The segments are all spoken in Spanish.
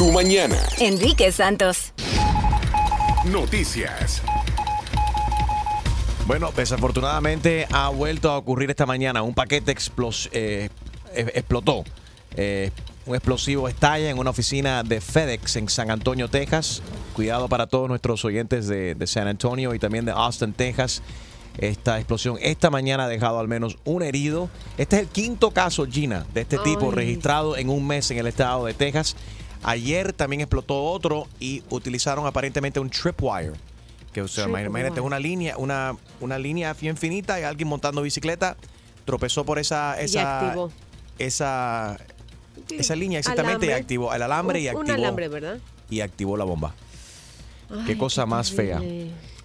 tu mañana. Enrique Santos. Noticias. Bueno, desafortunadamente ha vuelto a ocurrir esta mañana. Un paquete explos- eh, explotó. Eh, un explosivo estalla en una oficina de FedEx en San Antonio, Texas. Cuidado para todos nuestros oyentes de, de San Antonio y también de Austin, Texas. Esta explosión esta mañana ha dejado al menos un herido. Este es el quinto caso, Gina, de este tipo Ay. registrado en un mes en el estado de Texas. Ayer también explotó otro y utilizaron aparentemente un tripwire. Que, o sea, Tripwire. imagínate una línea, una, una línea bien finita y alguien montando bicicleta tropezó por esa, esa, esa, esa línea exactamente y activó el alambre y activó Un alambre, ¿verdad? y activó la bomba. Qué cosa más fea.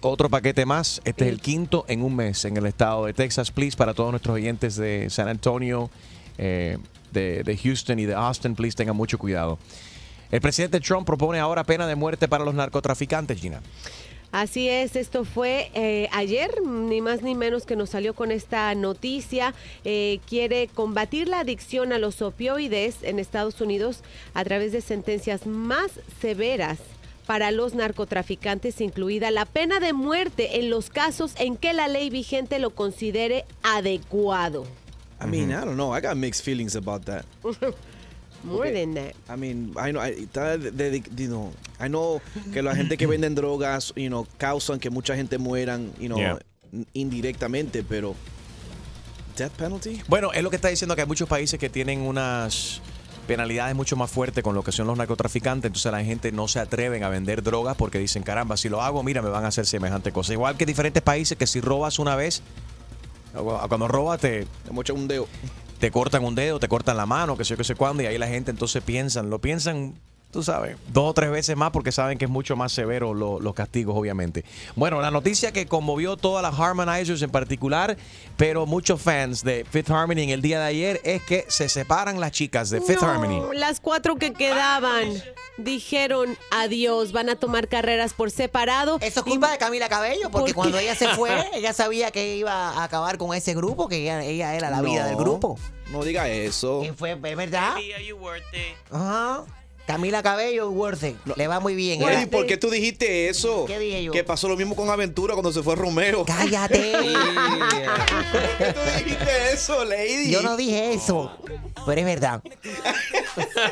Otro paquete más. Este es el quinto en un mes en el estado de Texas. Please, para todos nuestros oyentes de San Antonio, eh, de, de Houston y de Austin, please tengan mucho cuidado. El presidente Trump propone ahora pena de muerte para los narcotraficantes, Gina. Así es, esto fue eh, ayer, ni más ni menos que nos salió con esta noticia. Eh, quiere combatir la adicción a los opioides en Estados Unidos a través de sentencias más severas para los narcotraficantes, incluida la pena de muerte en los casos en que la ley vigente lo considere adecuado. I mean, I don't know. I got mixed feelings about that. More than that. I mean, I know, I, está de- de- you know, I know que la gente que venden drogas, you know, causan que mucha gente mueran, you know, Yeah. indirectamente, pero death penalty? Bueno, es lo que está diciendo que hay muchos países que tienen unas penalidades mucho más fuertes con lo que son los narcotraficantes, entonces la gente no se atreven a vender drogas porque dicen, caramba, si lo hago, mira, me van a hacer semejante cosa. Igual que diferentes países que si robas una vez, cuando robas te, Te un dedo. Te cortan un dedo, te cortan la mano, que sé yo, que sé cuándo, y ahí la gente entonces piensan, lo piensan, tú sabes, dos o tres veces más porque saben que es mucho más severo lo- los castigos, obviamente. Bueno, la noticia que conmovió todas las Harmonizers en particular, pero muchos fans de Fifth Harmony en el día de ayer, es que se separan las chicas de Fifth No, Harmony. Las cuatro que quedaban dijeron adiós, van a tomar carreras por separado. Eso es culpa de Camila Cabello, porque ¿Por cuando ella se fue, ella sabía que iba a acabar con ese grupo, que ella, ella era la vida del grupo. No diga eso. Y fue, ¿es verdad? Ajá. Camila Cabello, worth it. Le va muy bien. Lady, ¿eh? ¿por qué tú dijiste eso? ¿Qué dije yo? Que pasó lo mismo con Aventura cuando se fue Romeo. Cállate. ¿Por qué tú dijiste eso, Lady? Yo no dije eso, pero es verdad.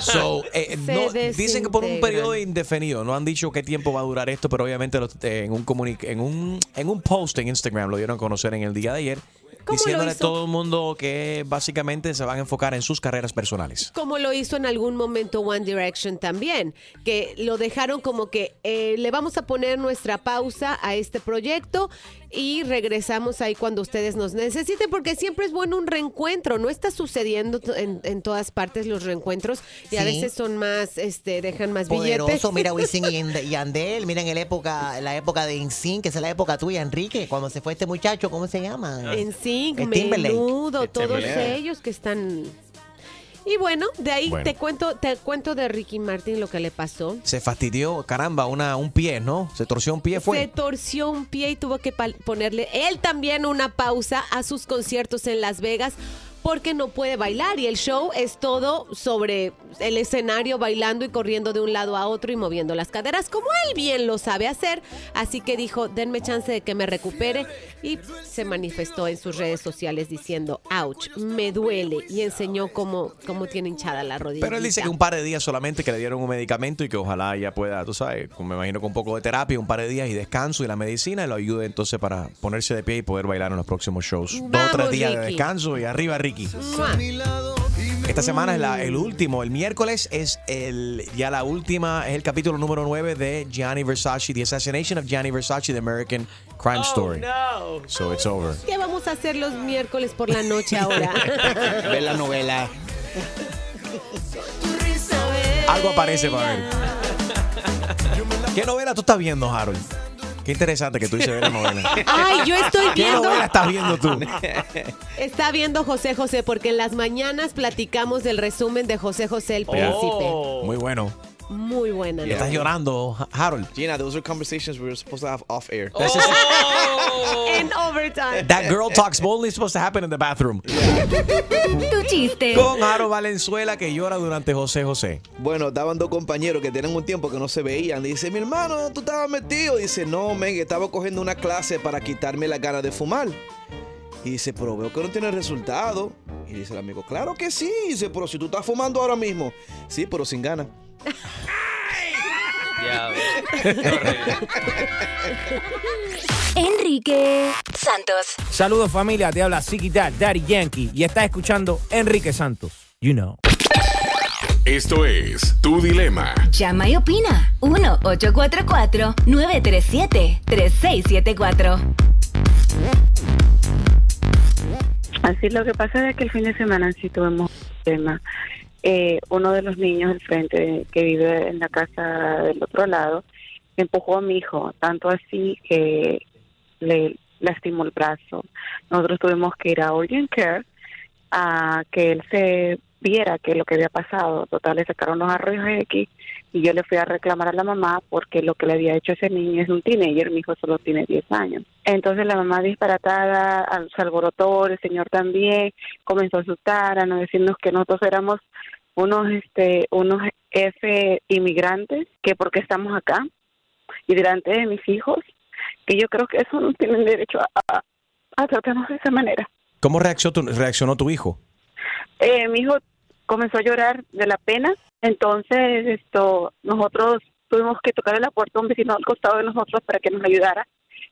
So, eh, Se no, dicen que por un desintegran. periodo indefinido. No han dicho qué tiempo va a durar esto, pero obviamente los- eh, en, un comuni- en, un, en un post en Instagram lo dieron a conocer en el día de ayer. ¿Cómo lo Diciéndole a todo el mundo que básicamente se van a enfocar en sus carreras personales. Como lo hizo en algún momento One Direction también, que lo dejaron como que eh, le vamos a poner nuestra pausa a este proyecto y regresamos ahí cuando ustedes nos necesiten, porque siempre es bueno un reencuentro, no está sucediendo en, en todas partes los reencuentros y a veces son más, este, dejan más billetes. Poderoso, mira Wisin y Yand- y Yandel, miren en la época, la época de InSync, que es la época tuya, Enrique, cuando se fue este muchacho, ¿cómo se llama? En Sync, El Timberlake. Menudo, El todos ellos que están... Y bueno, de ahí Bueno. te cuento te cuento de Ricky Martin lo que le pasó. Se fastidió, caramba, una, un pie, ¿no? Se torció un pie, Se fue. torció un pie y tuvo que ponerle él también una pausa a sus conciertos en Las Vegas porque no puede bailar y el show es todo sobre el escenario bailando y corriendo de un lado a otro y moviendo las caderas como él bien lo sabe hacer. Así que dijo, denme chance de que me recupere y se manifestó en sus redes sociales diciendo, ouch, me duele y enseñó cómo, cómo tiene hinchada la rodilla. Pero él dice que un par de días solamente que le dieron un medicamento y que ojalá ya pueda, tú sabes, me imagino con un poco de terapia, un par de días y descanso y la medicina lo ayude entonces para ponerse de pie y poder bailar en los próximos shows. Dos o tres Vamos, días de descanso y arriba Ricky. Esta semana es la- el último, el miércoles es el ya la última, es el capítulo número 9 de Gianni Versace, The Assassination of Gianni Versace, The American Crime Story. So it's over. ¿Qué vamos a hacer los miércoles por la noche ahora? Ve la novela. Algo aparece para ver. ¿Qué novela tú estás viendo, Harold? Qué interesante que tú dices ver la novela. Ay, yo estoy ¿Qué viendo. novela estás viendo tú? Está viendo José José porque en las mañanas platicamos del resumen de José José el Príncipe. Muy bueno. Muy buena. Estás llorando, Harold. Gina, those are conversations we were supposed to have off air. Is- En overtime. that girl talks boldly is supposed to happen in the bathroom. Tu chiste. Con Harold Valenzuela que llora durante José José. Bueno, estaban dos compañeros que tienen un tiempo que no se veían. Dice, mi hermano, tú estabas metido. Dice, no, men, estaba cogiendo una clase para quitarme la ganas de fumar. Y dice, pero veo que no tiene resultado. Y dice el amigo, claro que sí. Dice, pero si tú estás fumando ahora mismo. Sí, pero sin ganas. Enrique Santos. Saludos familia, te habla Dad, Daddy Yankee y estás escuchando Enrique Santos. You know. Esto es Tu Dilema. Llama y opina. 1-844-937-3674. Así lo que pasa es que el fin de semana sí tuvimos un tema. Eh, uno de los niños del frente que vive en la casa del otro lado empujó a mi hijo, tanto así que le lastimó el brazo. Nosotros tuvimos que ir a Urgent Care a que él se viera que lo que había pasado. Total, le sacaron los arroyos X y yo le fui a reclamar a la mamá porque lo que le había hecho ese niño es un teenager, mi hijo solo tiene 10 años. Entonces la mamá disparatada, al- se alborotó, el señor también, comenzó a asustar, a no decirnos que nosotros éramos unos este unos F inmigrantes, que porque estamos acá, y delante de mis hijos, que yo creo que eso no tienen derecho a, a, a tratarnos de esa manera. ¿Cómo reaccionó tu, reaccionó tu hijo? Eh, mi hijo comenzó a llorar de la pena, entonces esto nosotros tuvimos que tocarle la puerta a un vecino al costado de nosotros para que nos ayudara.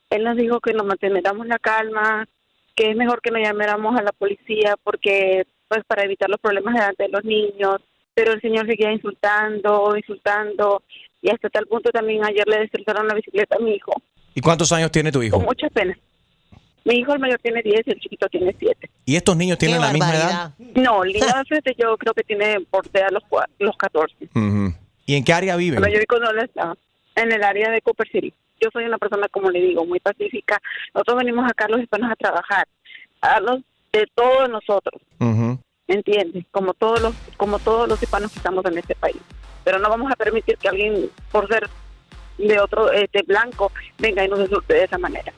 Él nos dijo que nos manteniéramos la calma, que es mejor que nos llamáramos a la policía porque pues para evitar los problemas delante de los niños, pero el señor seguía insultando, insultando y hasta tal punto también ayer le destrozaron la bicicleta a mi hijo, ¿Y cuántos años tiene tu con hijo? mucha pena. Mi hijo el mayor tiene 10 y el chiquito tiene 7. ¿Y estos niños tienen Qué la misma edad? No, el niño de frente yo creo que tiene bordea los, los 14. Ujú. ¿Y en qué área viven? Pero yo él estaba en el área de Cooper City. Yo soy una persona, como le digo, muy pacífica. Nosotros venimos acá los hispanos a trabajar, a darnos de todos nosotros, Ujú. ¿entiendes? Como todos los, como todos los hispanos que estamos en este país. Pero no vamos a permitir que alguien, por ser de otro, de blanco, venga y nos insulte de esa manera.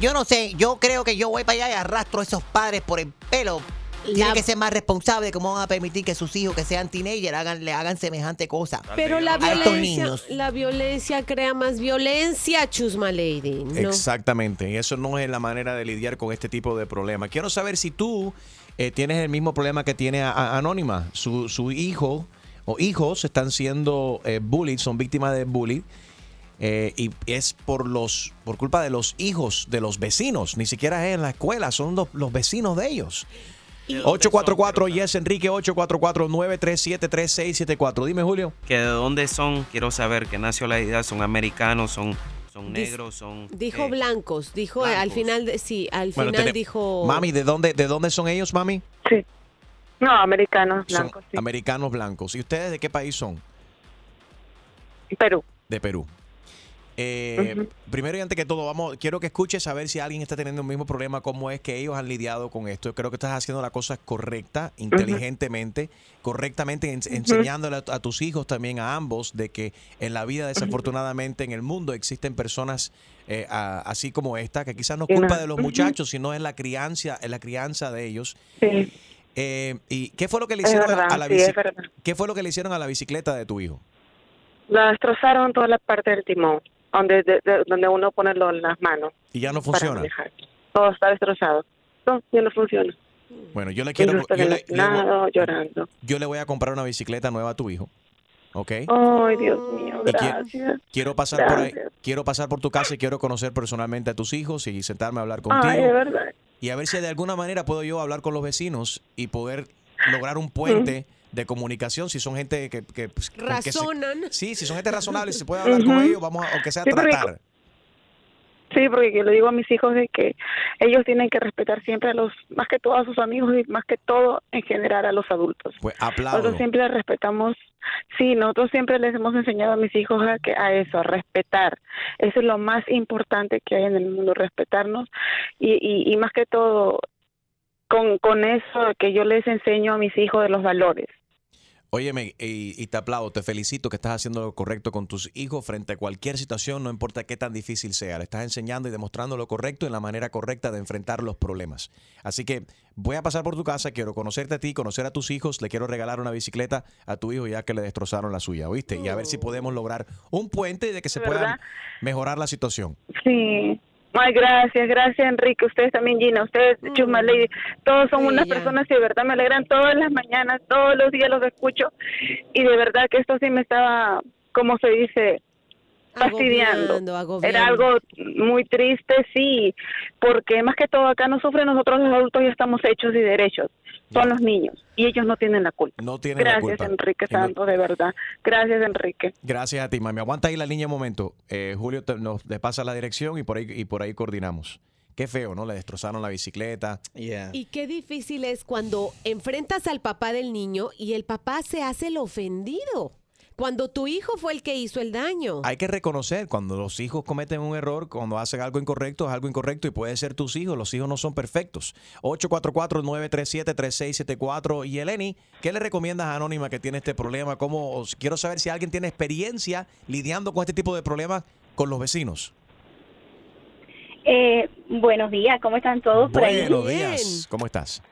Yo no sé, yo creo que yo voy para allá y arrastro a esos padres por el pelo. Tienen La- que ser más responsables, cómo van a permitir que sus hijos que sean teenagers hagan, le hagan semejante cosa. Pero la violencia, la violencia crea más violencia, Chusma Lady. ¿no? Exactamente, y eso no es la manera de lidiar con este tipo de problemas. Quiero saber si tú eh, tienes el mismo problema que tiene a- a- Anónima. Su, su hijo o hijos están siendo eh, bullied, son víctimas de bullying. Eh, y es por los por culpa de los hijos de los vecinos, ni siquiera es en la escuela, son los, los vecinos de ellos. 844 Yes Enrique 844 937 3674. Dime Julio. que de dónde son, quiero saber qué nacionalidad, son americanos, son, son negros, son... Dijo eh, blancos, dijo al final, de, sí, al Bueno, final dijo... Mami, ¿de dónde de dónde son ellos, mami? Sí. No, americanos, Son blancos, sí. americanos blancos. ¿Y ustedes de qué país son? Perú. De Perú. Eh, Primero y antes que todo, vamos, quiero que escuches a ver si alguien está teniendo el mismo problema, cómo es que ellos han lidiado con esto. Yo creo que estás haciendo la cosa correcta, inteligentemente, correctamente, en- enseñándole a, a tus hijos también, a ambos, de que en la vida, desafortunadamente, en el mundo existen personas eh, a- así como esta, que quizás no es culpa de los muchachos, sino es la crianza, es la crianza de ellos. Sí, Eh, ¿Y qué fue lo que le hicieron a- verdad, a la sí. ¿Qué fue lo que le hicieron a la bicicleta de tu hijo? La destrozaron toda la parte del timón, donde de- de- donde uno pone lo- las manos Y ya no funciona. Todo está destrozado. No, ya no funciona. Bueno, yo le quiero yo le, llorando. yo le voy a comprar una bicicleta nueva a tu hijo. ¿Ok? Ay, Dios mío, gracias. Quiero pasar por ahí, quiero pasar por tu casa y quiero conocer personalmente a tus hijos y sentarme a hablar Ay, de contigo verdad. y a ver si de alguna manera puedo yo hablar con los vecinos y poder lograr un puente de comunicación si son gente que, que, pues, con que se- Razonan. sí, si son gente razonable, si se puede hablar con Ujú. ellos, vamos a, aunque sea porque- tratar. Sí, porque yo le digo a mis hijos de que ellos tienen que respetar siempre a los, más que todo a sus amigos y más que todo en general a los adultos. Pues aplaudo. Nosotros siempre respetamos, sí, nosotros siempre les hemos enseñado a mis hijos a, que, a eso, a respetar. Eso es lo más importante que hay en el mundo, respetarnos y, y, y más que todo con, con eso que yo les enseño a mis hijos de los valores. Óyeme, y, y te aplaudo, te felicito que estás haciendo lo correcto con tus hijos frente a cualquier situación, no importa qué tan difícil sea. Le estás enseñando y demostrando lo correcto y la manera correcta de enfrentar los problemas. Así que voy a pasar por tu casa, quiero conocerte a ti, conocer a tus hijos, le quiero regalar una bicicleta a tu hijo ya que le destrozaron la suya, ¿oíste? Y a ver si podemos lograr un puente de que se ¿De pueda mejorar la situación. Sí. Ay, gracias, gracias Enrique, ustedes también Gina, ustedes Chusma Lady, todos son unas personas que de verdad me alegran todas las mañanas, todos los días los escucho. Y de verdad que esto sí me estaba, como se dice, fastidiando. Agobiando, agobiando. Era algo muy triste, sí, porque más que todo acá no sufren nosotros los adultos ya estamos hechos y derechos, son los niños y ellos no tienen la culpa. No tienen la Gracias culpa. Enrique Santos, de verdad. Gracias Enrique. Gracias a ti, mami. Aguanta ahí la línea un momento. Eh, Julio te- nos le pasa la dirección y por ahí y por ahí coordinamos. Qué feo, ¿no? Le destrozaron la bicicleta. Y qué difícil es cuando enfrentas al papá del niño y el papá se hace el ofendido. Cuando tu hijo fue el que hizo el daño. Hay que reconocer cuando los hijos cometen un error, cuando hacen algo incorrecto, es algo incorrecto y puede ser tus hijos. Los hijos no son perfectos. 844-937-3674. Y Eleni, ¿qué le recomiendas a Anónima que tiene este problema? ¿Cómo, os- quiero saber si alguien tiene experiencia lidiando con este tipo de problemas con los vecinos. Eh, buenos días, ¿cómo están todos por ahí? Buenos días. ¿Cómo estás?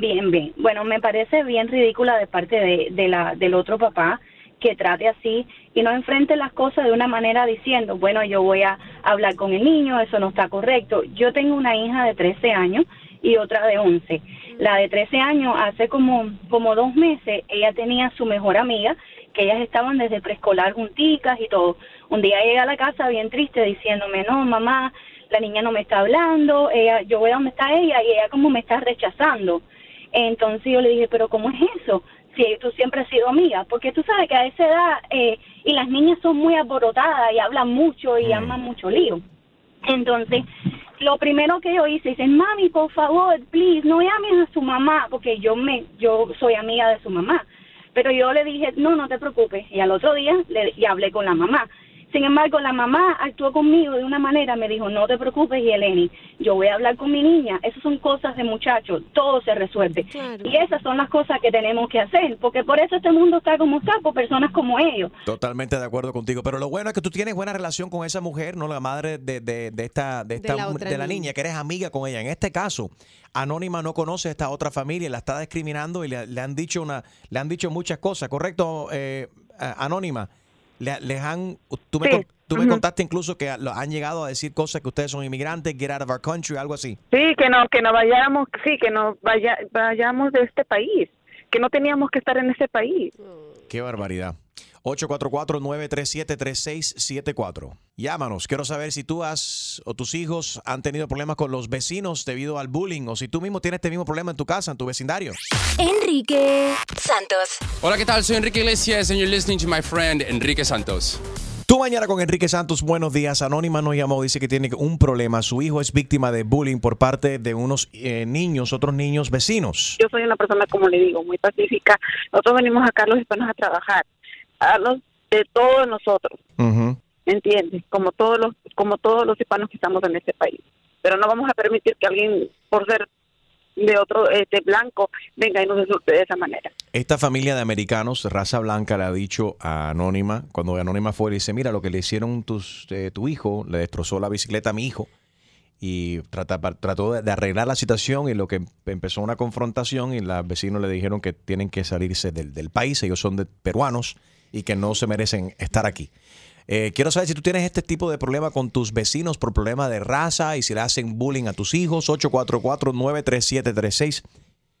Bien, bien. Bueno, me parece bien ridícula de parte de, la, del otro papá que trate así y no enfrente las cosas de una manera diciendo, bueno, yo voy a hablar con el niño, eso no está correcto. Yo tengo una hija de 13 años y otra de 11. La de 13 años, hace como, como dos meses, ella tenía su mejor amiga, que ellas estaban desde preescolar junticas y todo. Un día llega a la casa bien triste diciéndome, no, mamá, la niña no me está hablando, ella, yo voy a donde está ella y ella como me está rechazando. Entonces yo le dije, pero ¿cómo es eso? Si tú siempre has sido amiga, porque tú sabes que a esa edad, eh, y las niñas son muy alborotadas y hablan mucho y aman mucho lío. Entonces, lo primero que yo hice, dice, mami, por favor, please, no llames a su mamá, porque yo me, yo soy amiga de su mamá. Pero yo le dije, no, no te preocupes. Y al otro día le, y hablé con la mamá. Sin embargo, la mamá actuó conmigo de una manera, me dijo, no te preocupes, y Eleni, yo voy a hablar con mi niña. Esas son cosas de muchachos, todo se resuelve. Y esas son las cosas que tenemos que hacer, porque por eso este mundo está como está, por personas como ellos. Totalmente de acuerdo contigo. Pero lo bueno es que tú tienes buena relación con esa mujer, ¿no? La madre de, de- de esta, de, esta, De la de la niña. niña, que eres amiga con ella. En este caso, Anónima no conoce a esta otra familia, la está discriminando y le, le han dicho una, le han dicho muchas cosas, ¿correcto? Eh, a- Anónima, le- les han, tú me, tú me contaste incluso que lo- han llegado a decir cosas que ustedes son inmigrantes, get out of our country, algo así. Sí, que no, que no vayamos, sí, que no vaya, vayamos de este país, que no teníamos que estar en ese país. Qué barbaridad. 844-937-3674. Llámanos. Quiero saber si tú has o tus hijos han tenido problemas con los vecinos debido al bullying o si tú mismo tienes este mismo problema en tu casa, en tu vecindario. Enrique Santos. Hola, ¿qué tal? Soy Enrique Iglesias and you're listening to my friend Enrique Santos. Tu mañana con Enrique Santos, buenos días. Anónima nos llamó, dice que tiene un problema. Su hijo es víctima de bullying por parte de unos eh, niños, otros niños vecinos. Yo soy una persona, como le digo, muy pacífica. Nosotros venimos acá los hispanos a trabajar, a los de todos nosotros, ¿me entiendes? Como todos los, como todos los hispanos que estamos en este país. Pero no vamos a permitir que alguien, por ser de otro, de blanco, venga y nos insulte de esa manera. Esta familia de americanos, raza blanca, le ha dicho a Anónima, cuando Anónima fue, le dice, mira, lo que le hicieron tus, eh, tu hijo, le destrozó la bicicleta a mi hijo. Y trata- trató de, de arreglar la situación y lo que empezó una confrontación y los vecinos le dijeron que tienen que salirse del, del país, ellos son de peruanos y que no se merecen estar aquí. Eh, quiero saber si tú tienes este tipo de problema con tus vecinos por problema de raza y si le hacen bullying a tus hijos.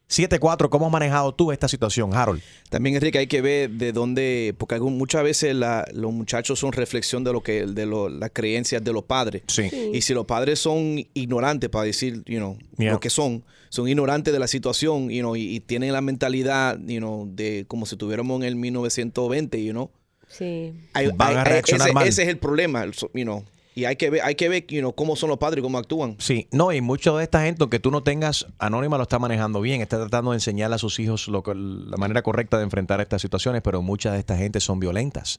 844-937-3674. ¿Cómo has manejado tú esta situación, Harold? También, Enrique, hay que ver de dónde, porque algún- muchas veces la- los muchachos son reflexión de lo que, de lo- las creencias de los padres. Sí. Y si los padres son ignorantes, para decir, you know, Yeah. lo que son, son ignorantes de la situación, you know, y, y tienen la mentalidad, you know, de como si tuviéramos en el 1920, you know. Sí. Hay- Van a hay- reaccionar ese, mal. ese es el problema, you know. Y hay que ver, hay que ver, you know, cómo son los padres y cómo actúan. Sí, no, y mucho de esta gente, aunque tú no tengas, Anónima lo está manejando bien, está tratando de enseñarle a sus hijos lo la manera correcta de enfrentar estas situaciones, pero muchas de esta gente son violentas.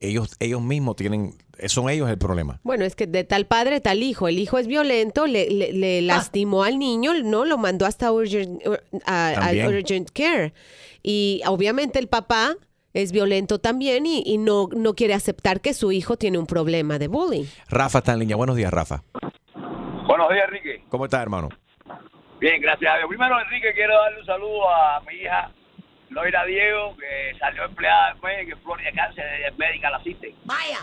ellos, ellos mismos tienen, son ellos el problema. Bueno, es que de tal padre, tal hijo. El hijo es violento, le, le- le lastimó al niño, no lo mandó hasta urgent, al urgent care. Y obviamente el papá es violento también y, y no, no quiere aceptar que su hijo tiene un problema de bullying. Rafa está en línea. Buenos días, Rafa. Buenos días, Enrique. ¿Cómo estás, hermano? Bien, gracias a Dios. Primero, Enrique, quiero darle un saludo a mi hija, Loira Diego, que salió empleada después en Florida Cáncer, es médica, la asiste. Vaya.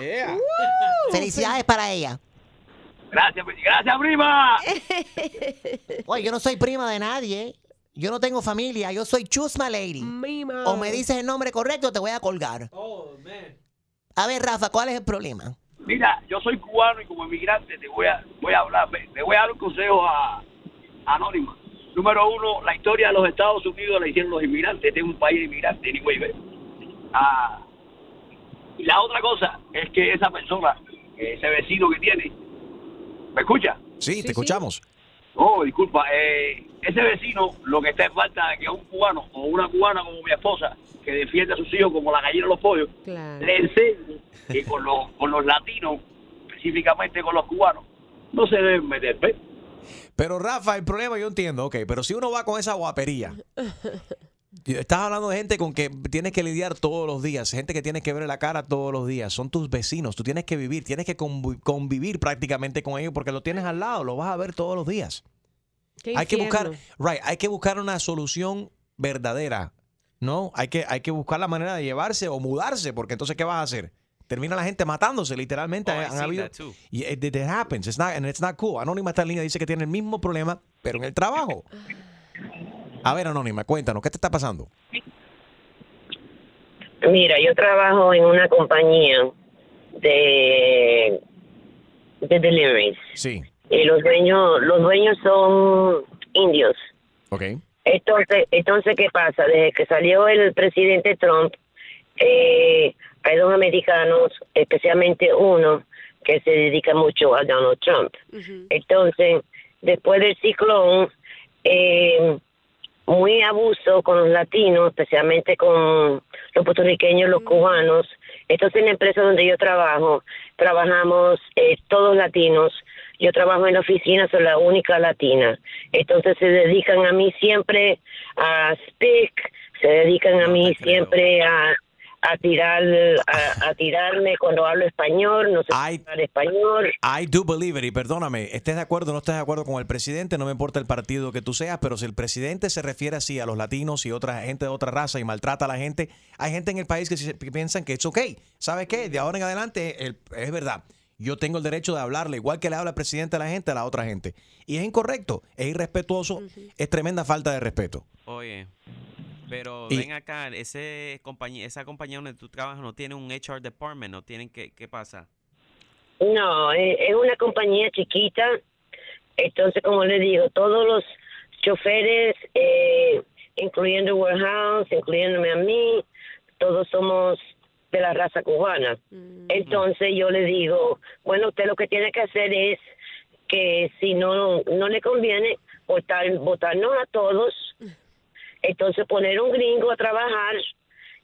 Felicidades para ella. Gracias, gracias, prima. Oye, yo no soy prima de nadie. Yo no tengo familia. Yo soy Chusma Lady. O me dices el nombre correcto, te voy a colgar. A ver, Rafa, ¿cuál es el problema? Mira, yo soy cubano y como inmigrante te voy a, voy a hablar, te voy a dar un consejo a, a Anónima. Número uno, la historia de los Estados Unidos la hicieron los inmigrantes. Este es un país de inmigrantes, anyway, ¿ves? Ah, y la otra cosa es que esa persona, ese vecino que tiene, ¿me escucha? Sí, te escuchamos. Oh, disculpa, eh, ese vecino lo que está en falta de que un cubano o una cubana como mi esposa, que defiende a sus hijos como la gallina a los pollos, le enseñe que con los, con los latinos, específicamente con los cubanos, no se deben meter, ¿ves? Pero Rafa, el problema yo entiendo, ok, pero si uno va con esa guapería, estás hablando de gente con que tienes que lidiar todos los días, gente que tienes que ver la cara todos los días, son tus vecinos, tú tienes que vivir, tienes que convi- convivir prácticamente con ellos porque lo tienes al lado, lo vas a ver todos los días. Qué Hay que buscar, right, hay que buscar una solución verdadera, ¿no? Hay que, hay que buscar la manera de llevarse o mudarse, porque entonces ¿qué vas a hacer? Termina la gente matándose, literalmente. Oh, Han habido- y it, it happens. It's not, and it's not cool. Anónima está en línea, dice que tiene el mismo problema, pero en el trabajo. A ver, Anónima, cuéntanos, ¿qué te está pasando? Mira, yo trabajo en una compañía de, de deliveries Sí, y los dueños, los dueños son indios. ok. Entonces, entonces ¿qué pasa? Desde que salió el presidente Trump, eh, hay dos americanos, especialmente uno que se dedica mucho a Donald Trump. Entonces, después del ciclón, eh, muy abuso con los latinos, especialmente con los puertorriqueños, los cubanos. Entonces, en la empresa donde yo trabajo, trabajamos eh, todos latinos. Yo trabajo en la oficina, soy la única latina. Entonces, se dedican a mí siempre a speak, se dedican a mí siempre a, a tirar, a, a tirarme cuando hablo español, no sé hablar español. I do believe it, y perdóname, estés de acuerdo o no estés de acuerdo con el presidente, no me importa el partido que tú seas, pero si el presidente se refiere así a los latinos y otra gente de otra raza y maltrata a la gente, hay gente en el país que, se- que piensan que es ok. ¿Sabes qué? De ahora en adelante el- es verdad. Yo tengo el derecho de hablarle igual que le habla el presidente a la gente a la otra gente. Y es incorrecto, es irrespetuoso, es tremenda falta de respeto. Oye, pero Y- ven acá, ese compañía, esa compañía donde tú trabajas no tiene un HR department, no tienen que, ¿qué pasa? No, es es una compañía chiquita. Entonces, como le digo, todos los choferes, eh, incluyendo Warehouse, incluyéndome a mí, todos somos de la raza cubana. Entonces yo le digo, bueno, usted lo que tiene que hacer es que si no no le conviene votar, votarnos a todos, entonces poner un gringo a trabajar,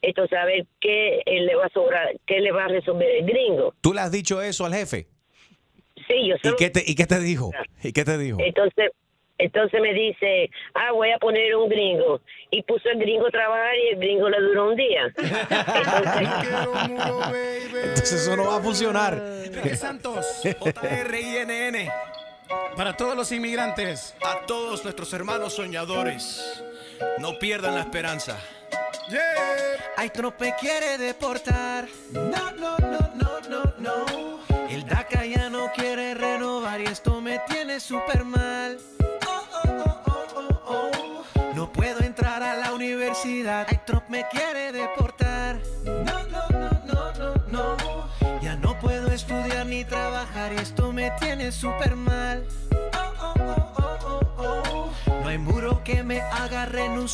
entonces a ver qué eh, le va a sobrar, qué le va a resolver el gringo. ¿Tú le has dicho eso al jefe? Sí, yo ¿Y solo- qué te, y qué te dijo? ¿Y qué te dijo? Entonces, entonces me dice, ah, voy a poner un gringo. Y puso el gringo a trabajar y el gringo le duró un día. Entonces eso no va a funcionar. Enrique Santos, JRINN. Para todos los inmigrantes. A todos nuestros hermanos soñadores, no pierdan la esperanza. Ay, Trump me quiere deportar. No, no, no, no, no, no. El DACA ya no quiere renovar y esto me tiene súper mal. Oh, oh, oh, oh, oh, oh. No puedo entrar a la universidad. Ay, Trump me quiere deportar. No, no, no, no, no, no. Ya no puedo estudiar ni trabajar y esto me tiene súper mal.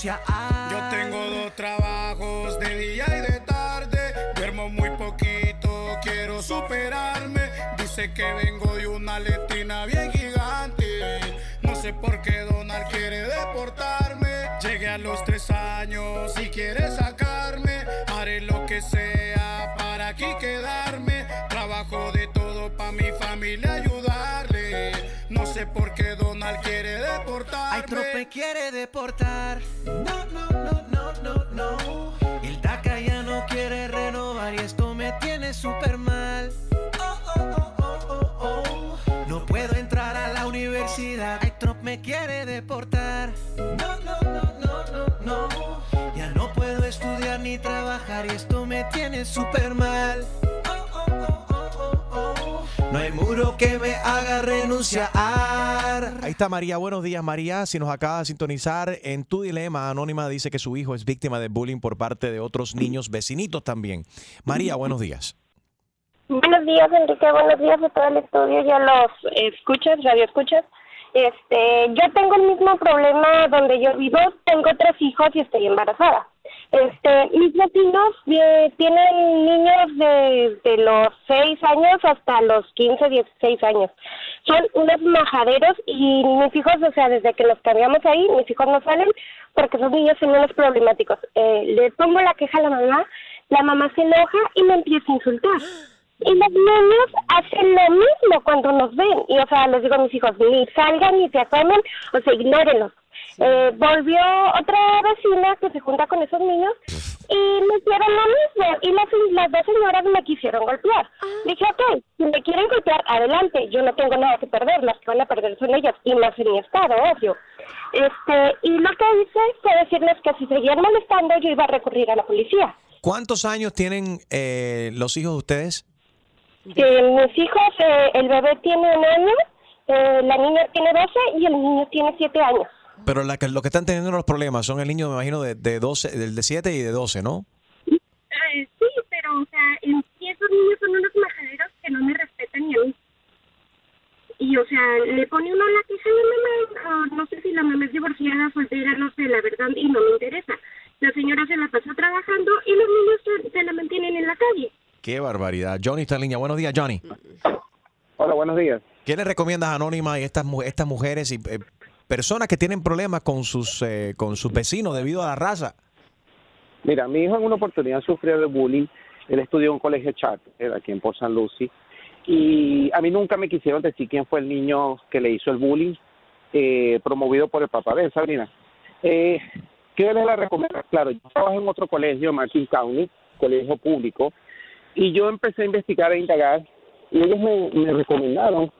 Yo tengo dos trabajos de día y de tarde. Duermo muy poquito, quiero superarme. Dice que vengo de una quiere deportar. No, no, no, no, no, no. El DACA ya no quiere renovar y esto me tiene súper mal. Oh, oh, oh, oh, oh, oh. No puedo entrar a la universidad. Ay, Trump me quiere deportar. No, no, no, no, no, no. Ya no puedo estudiar ni trabajar y esto me tiene súper mal. No hay muro que me haga renunciar. Ahí está María, buenos días María. Si nos acaba de sintonizar, en tu dilema, Anónima dice que su hijo es víctima de bullying por parte de otros niños vecinitos también. María, buenos días. Buenos días, Enrique. Buenos días a todo el estudio y a los escuchas, radio escuchas. Este, yo tengo el mismo problema donde yo vivo. Tengo tres hijos y estoy embarazada. Este, mis vecinos eh, tienen niños de, los 6 años hasta los 15, 16 años. Son unos majaderos y mis hijos, o sea, desde que los cambiamos ahí, mis hijos no salen porque esos niños son unos problemáticos. Eh, le pongo la queja a la mamá, la mamá se enoja y me empieza a insultar. Y los niños hacen lo mismo cuando nos ven. Y, o sea, les digo a mis hijos, ni salgan ni se asomen, o sea, ignórenlos. Eh, volvió otra vecina que se junta con esos niños y me hicieron lo mismo. Y las, las dos señoras me quisieron golpear. Dije, ok, si me quieren golpear, adelante. Yo no tengo nada que perder. Las que van a perder son ellas. Y más en mi estado, obvio. Este, y lo que hice fue decirles que si seguían molestando, yo iba a recurrir a la policía. ¿Cuántos años tienen eh, los hijos de ustedes? Eh, mis hijos, eh, el bebé tiene un año, eh, la niña tiene 12 y el niño tiene 7 años. Pero la que, lo que están teniendo los problemas son el niño, me imagino, de, de 12, del de 7 y de 12, ¿no? Eh, sí, pero, o sea, en sí esos niños son unos majaderos que no me respetan ni a mí. Y, o sea, le pone uno la queja a la mamá, o no sé si la mamá es divorciada, soltera, no sé, la verdad, y no me interesa. La señora se la pasa trabajando y los niños se, se la mantienen en la calle. Qué barbaridad. Johnny está en línea. Buenos días, Johnny. Hola, buenos días. ¿Qué le recomiendas a Anónima y estas, mu- estas mujeres y eh, personas que tienen problemas con sus, eh, con sus vecinos debido a la raza? Mira, mi hijo en una oportunidad sufrió de bullying. Él estudió en un colegio charter aquí en Port St. Lucie. Y a mí nunca me quisieron decir quién fue el niño que le hizo el bullying, eh, promovido por el papá de Sabrina. Eh, ¿Qué les la recomiendo? Claro, yo trabajo en otro colegio, Martin County, colegio público, y yo empecé a investigar e indagar, y ellos me, me recomendaron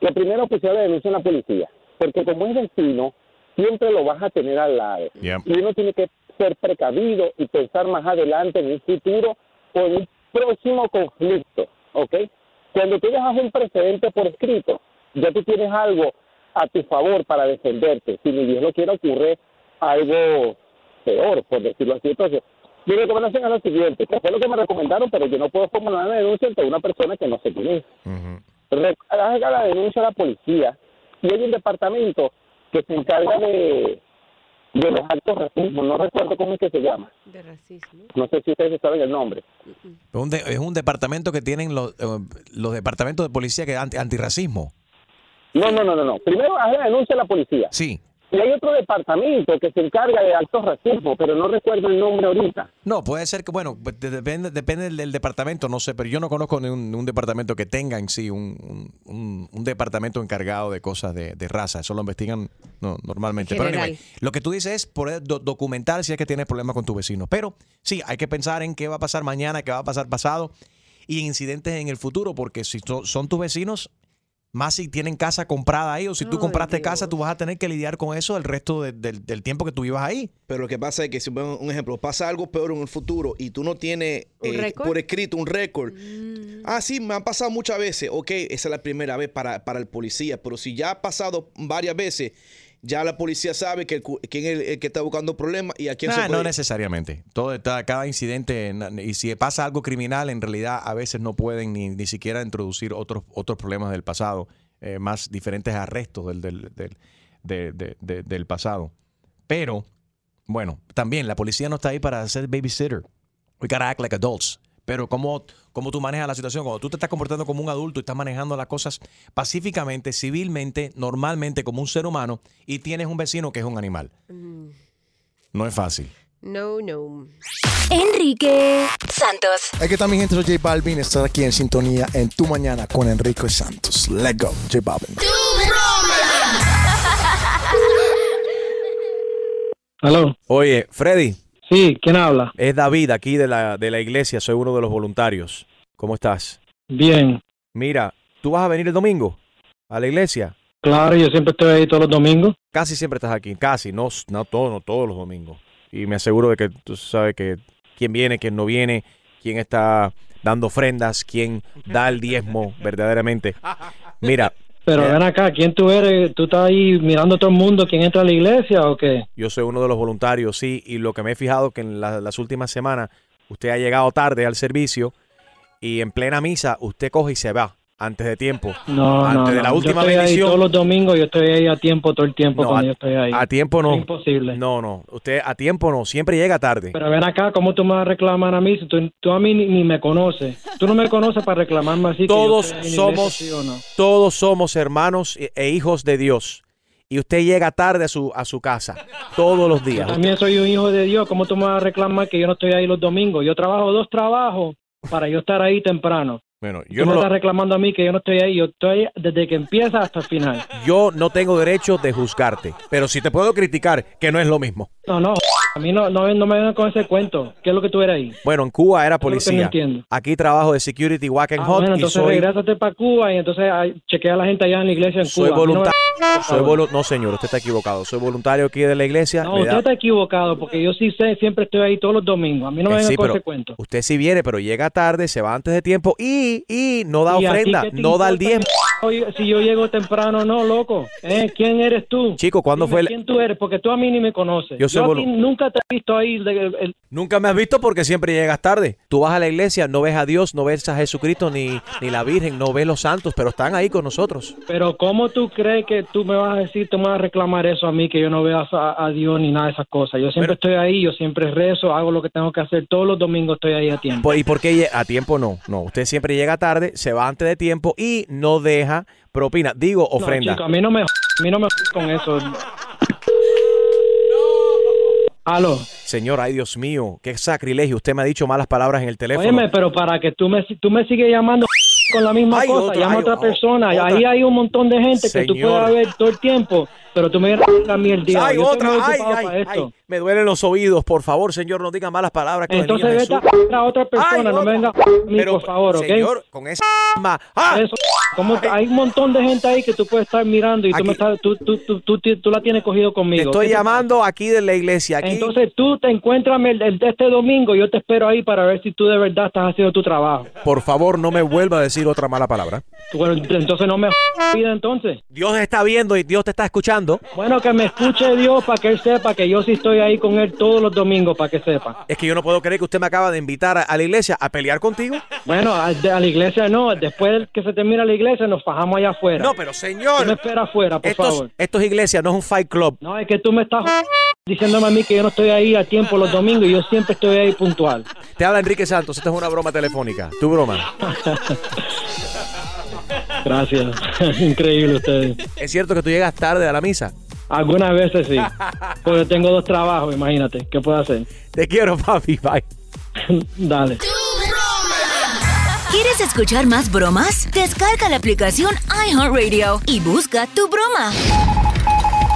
que primero pusiera la denuncia en la policía, porque como es vecino, siempre lo vas a tener al lado. Y uno tiene que ser precavido y pensar más adelante en un futuro o en un próximo conflicto, ¿ok? Cuando tú dejas un precedente por escrito, ya tú tienes algo a tu favor para defenderte. Si ni Dios lo quiere, ocurre algo peor, por decirlo así. Entonces, mi recomendación es lo siguiente, que fue lo que me recomendaron, pero yo no puedo formular una denuncia ante una persona que no sé quién es. Haga la denuncia a la policía y hay un departamento que se encarga de, de los actos racismo, no recuerdo cómo es que se llama. De racismo. No sé si ustedes saben el nombre. Es un departamento que tienen los, eh, los departamentos de policía que anti, antirracismo. No, no, no, no, no. Primero haz la denuncia a la policía. Sí. Y hay otro departamento que se encarga de actos racismo, pero no recuerdo el nombre ahorita. No, puede ser que, bueno, de- depende, depende del, departamento, no sé, pero yo no conozco ni un, departamento que tenga en sí un, un- un- un departamento encargado de cosas de, de raza. Eso lo investigan no, normalmente. Pero anyway, lo que tú dices es poder do- documentar si es que tienes problemas con tu vecino. Pero sí, hay que pensar en qué va a pasar mañana, qué va a pasar pasado y en incidentes en el futuro, porque si so- son tus vecinos, más si tienen casa comprada ahí o si tú compraste casa, tú vas a tener que lidiar con eso el resto de- del- del tiempo que tú vivas ahí. Pero lo que pasa es que, si un ejemplo, pasa algo peor en el futuro y tú no tienes ¿Un eh, por escrito un récord. Ah, sí, me han pasado muchas veces. Ok, esa es la primera vez para, para el policía. Pero si ya ha pasado varias veces, ya la policía sabe que quién es el, que está buscando problemas y a quién Ah, se no necesariamente. Todo está, cada incidente, y si pasa algo criminal, en realidad a veces no pueden ni, ni siquiera introducir otros, otros problemas del pasado, eh, más diferentes arrestos del, del, del, de- de- de- del pasado. Pero, bueno, también la policía no está ahí para ser babysitter. We gotta act like adults. Pero cómo, cómo tú manejas la situación, cuando tú te estás comportando como un adulto y estás manejando las cosas pacíficamente, civilmente, normalmente, como un ser humano, y tienes un vecino que es un animal. No es fácil. No, no. Enrique Santos. Aquí está mi gente, soy J Balvin. Estar aquí en sintonía en Tu Mañana con Enrique Santos. Let's go, J Balvin. Aló. Oye, Freddy. Sí, ¿quién habla? Es David, aquí de la, de la iglesia, soy uno de los voluntarios. ¿Cómo estás? Bien. Mira, ¿tú vas a venir el domingo a la iglesia? Claro, yo siempre estoy ahí todos los domingos. Casi siempre estás aquí, casi, no, no todos, no todos los domingos. Y me aseguro de que tú sabes que quién viene, quién no viene, quién está dando ofrendas, quién da el diezmo verdaderamente. Mira, Pero ven acá, ¿quién tú eres? ¿Tú estás ahí mirando a todo el mundo quién entra a la iglesia o qué? yo soy uno de los voluntarios, sí, y lo que me he fijado que en la- las últimas semanas usted ha llegado tarde al servicio y en plena misa usted coge y se va antes de tiempo. No, antes no, de la última yo estoy ahí todos los domingos, yo estoy ahí a tiempo todo el tiempo No, cuando a- yo estoy ahí. A tiempo no. Es imposible. No, no. Usted a tiempo no. Siempre llega tarde. Pero ven acá, ¿cómo tú me vas a reclamar a mí si tú, tú a mí ni, ni me conoces? Tú no me conoces para reclamarme así. Todos iglesia, somos, ¿sí o no? todos somos hermanos e, e hijos de Dios. Y usted llega tarde a su, a su casa todos los Yo días. también soy un hijo de Dios. ¿Cómo tú me vas a reclamar que yo no estoy ahí los domingos? Yo trabajo dos trabajos para yo estar ahí temprano. Bueno, Tú yo me no, estás reclamando a mí que yo no estoy ahí. Yo estoy desde que empieza hasta el final. yo no tengo derecho de juzgarte. Pero si te puedo criticar, que no es lo mismo. No, no. A mí no, no, no me vengan con ese cuento. ¿Qué es lo que tú eres ahí? Bueno, en Cuba era no policía. Aquí trabajo de security walk and Ah, hot bueno, entonces soy, regrésate para Cuba y entonces chequea a la gente allá en la iglesia en soy Cuba. No me- voluntario. Soy favor. volu- no, señor, usted está equivocado. Soy voluntario aquí de la iglesia. No, me usted da- está equivocado porque yo sí sé, siempre estoy ahí todos los domingos. A mí no me Eh, vengan sí, con ese cuento. Usted sí viene, pero llega tarde, se va antes de tiempo y, y no da ¿Y a ti ofrenda, no da el diezmo. Si yo llego temprano, no, loco. ¿Eh? ¿Quién eres tú? Chico, ¿cuándo Dime fue el- ¿Quién tú eres? Porque tú a mí ni me conoces. Yo soy a ti nunca te he visto ahí. de- el- Nunca me has visto porque siempre llegas tarde. Tú vas a la iglesia, no ves a Dios, no ves a Jesucristo ni, ni la Virgen, no ves los santos, pero están ahí con nosotros. Pero ¿cómo tú crees que tú me vas a decir, tú me vas a reclamar eso a mí, que yo no veo a, a Dios ni nada de esas cosas? Yo siempre estoy ahí, yo siempre rezo, hago lo que tengo que hacer. Todos los domingos estoy ahí a tiempo. Por- ¿Y por qué a tiempo no? No, usted siempre llega tarde, se va antes de tiempo y no deja propina, digo No, ofrenda. chico, a mí no me, a mí no me con eso. Aló. Señor, ay Dios mío, qué sacrilegio. Usted me ha dicho malas palabras en el teléfono. Óyeme, pero para que tú me, tú me sigues llamando con la misma Ay, cosa, otra, llama a otra persona. otra. Ahí hay un montón de gente que tú puedes ver todo el tiempo, pero tú me a mí el día. Ay, Yo estoy otra, ay, ay, me duelen los oídos. Por favor, señor, no diga malas palabras. con Entonces vete a otra persona, Ay, no me venga a mí, Pero, por favor, ¿ok? señor, con esa ¡Ah! Eso, como hay un montón de gente ahí que tú puedes estar mirando y tú, me estás, tú, tú, tú, tú, la tienes cogido Te conmigo. estoy ¿Qué te llamando aquí de la iglesia. Aquí. Entonces tú te de este domingo, yo te espero ahí para ver si tú de verdad estás haciendo tu trabajo. Por favor, no me vuelva a decir otra mala palabra. Bueno, entonces no me vida entonces. Dios está viendo y Dios te está escuchando. Bueno, que me escuche Dios para que él sepa que yo sí estoy ahí con él todos los domingos, para que sepa. Es que yo no puedo creer que usted me acaba de invitar a, a la iglesia a pelear contigo. Bueno, a, la iglesia no, después que se termina la iglesia nos fajamos allá afuera. No, pero señor. Me espera afuera, por Esto es, favor. esto es iglesia, no es un fight club. No, es que tú me estás diciéndome a mí que yo no estoy ahí a tiempo los domingos y yo siempre estoy ahí puntual. Te habla Enrique Santos. Esta es una broma telefónica. Tu broma. Gracias. Increíble ustedes. ¿Es cierto que tú llegas tarde a la misa? Algunas veces sí. Porque tengo dos trabajos, imagínate. ¿Qué puedo hacer? Te quiero, papi. Bye. Dale. ¿Quieres escuchar más bromas? Descarga la aplicación iHeartRadio y busca tu broma.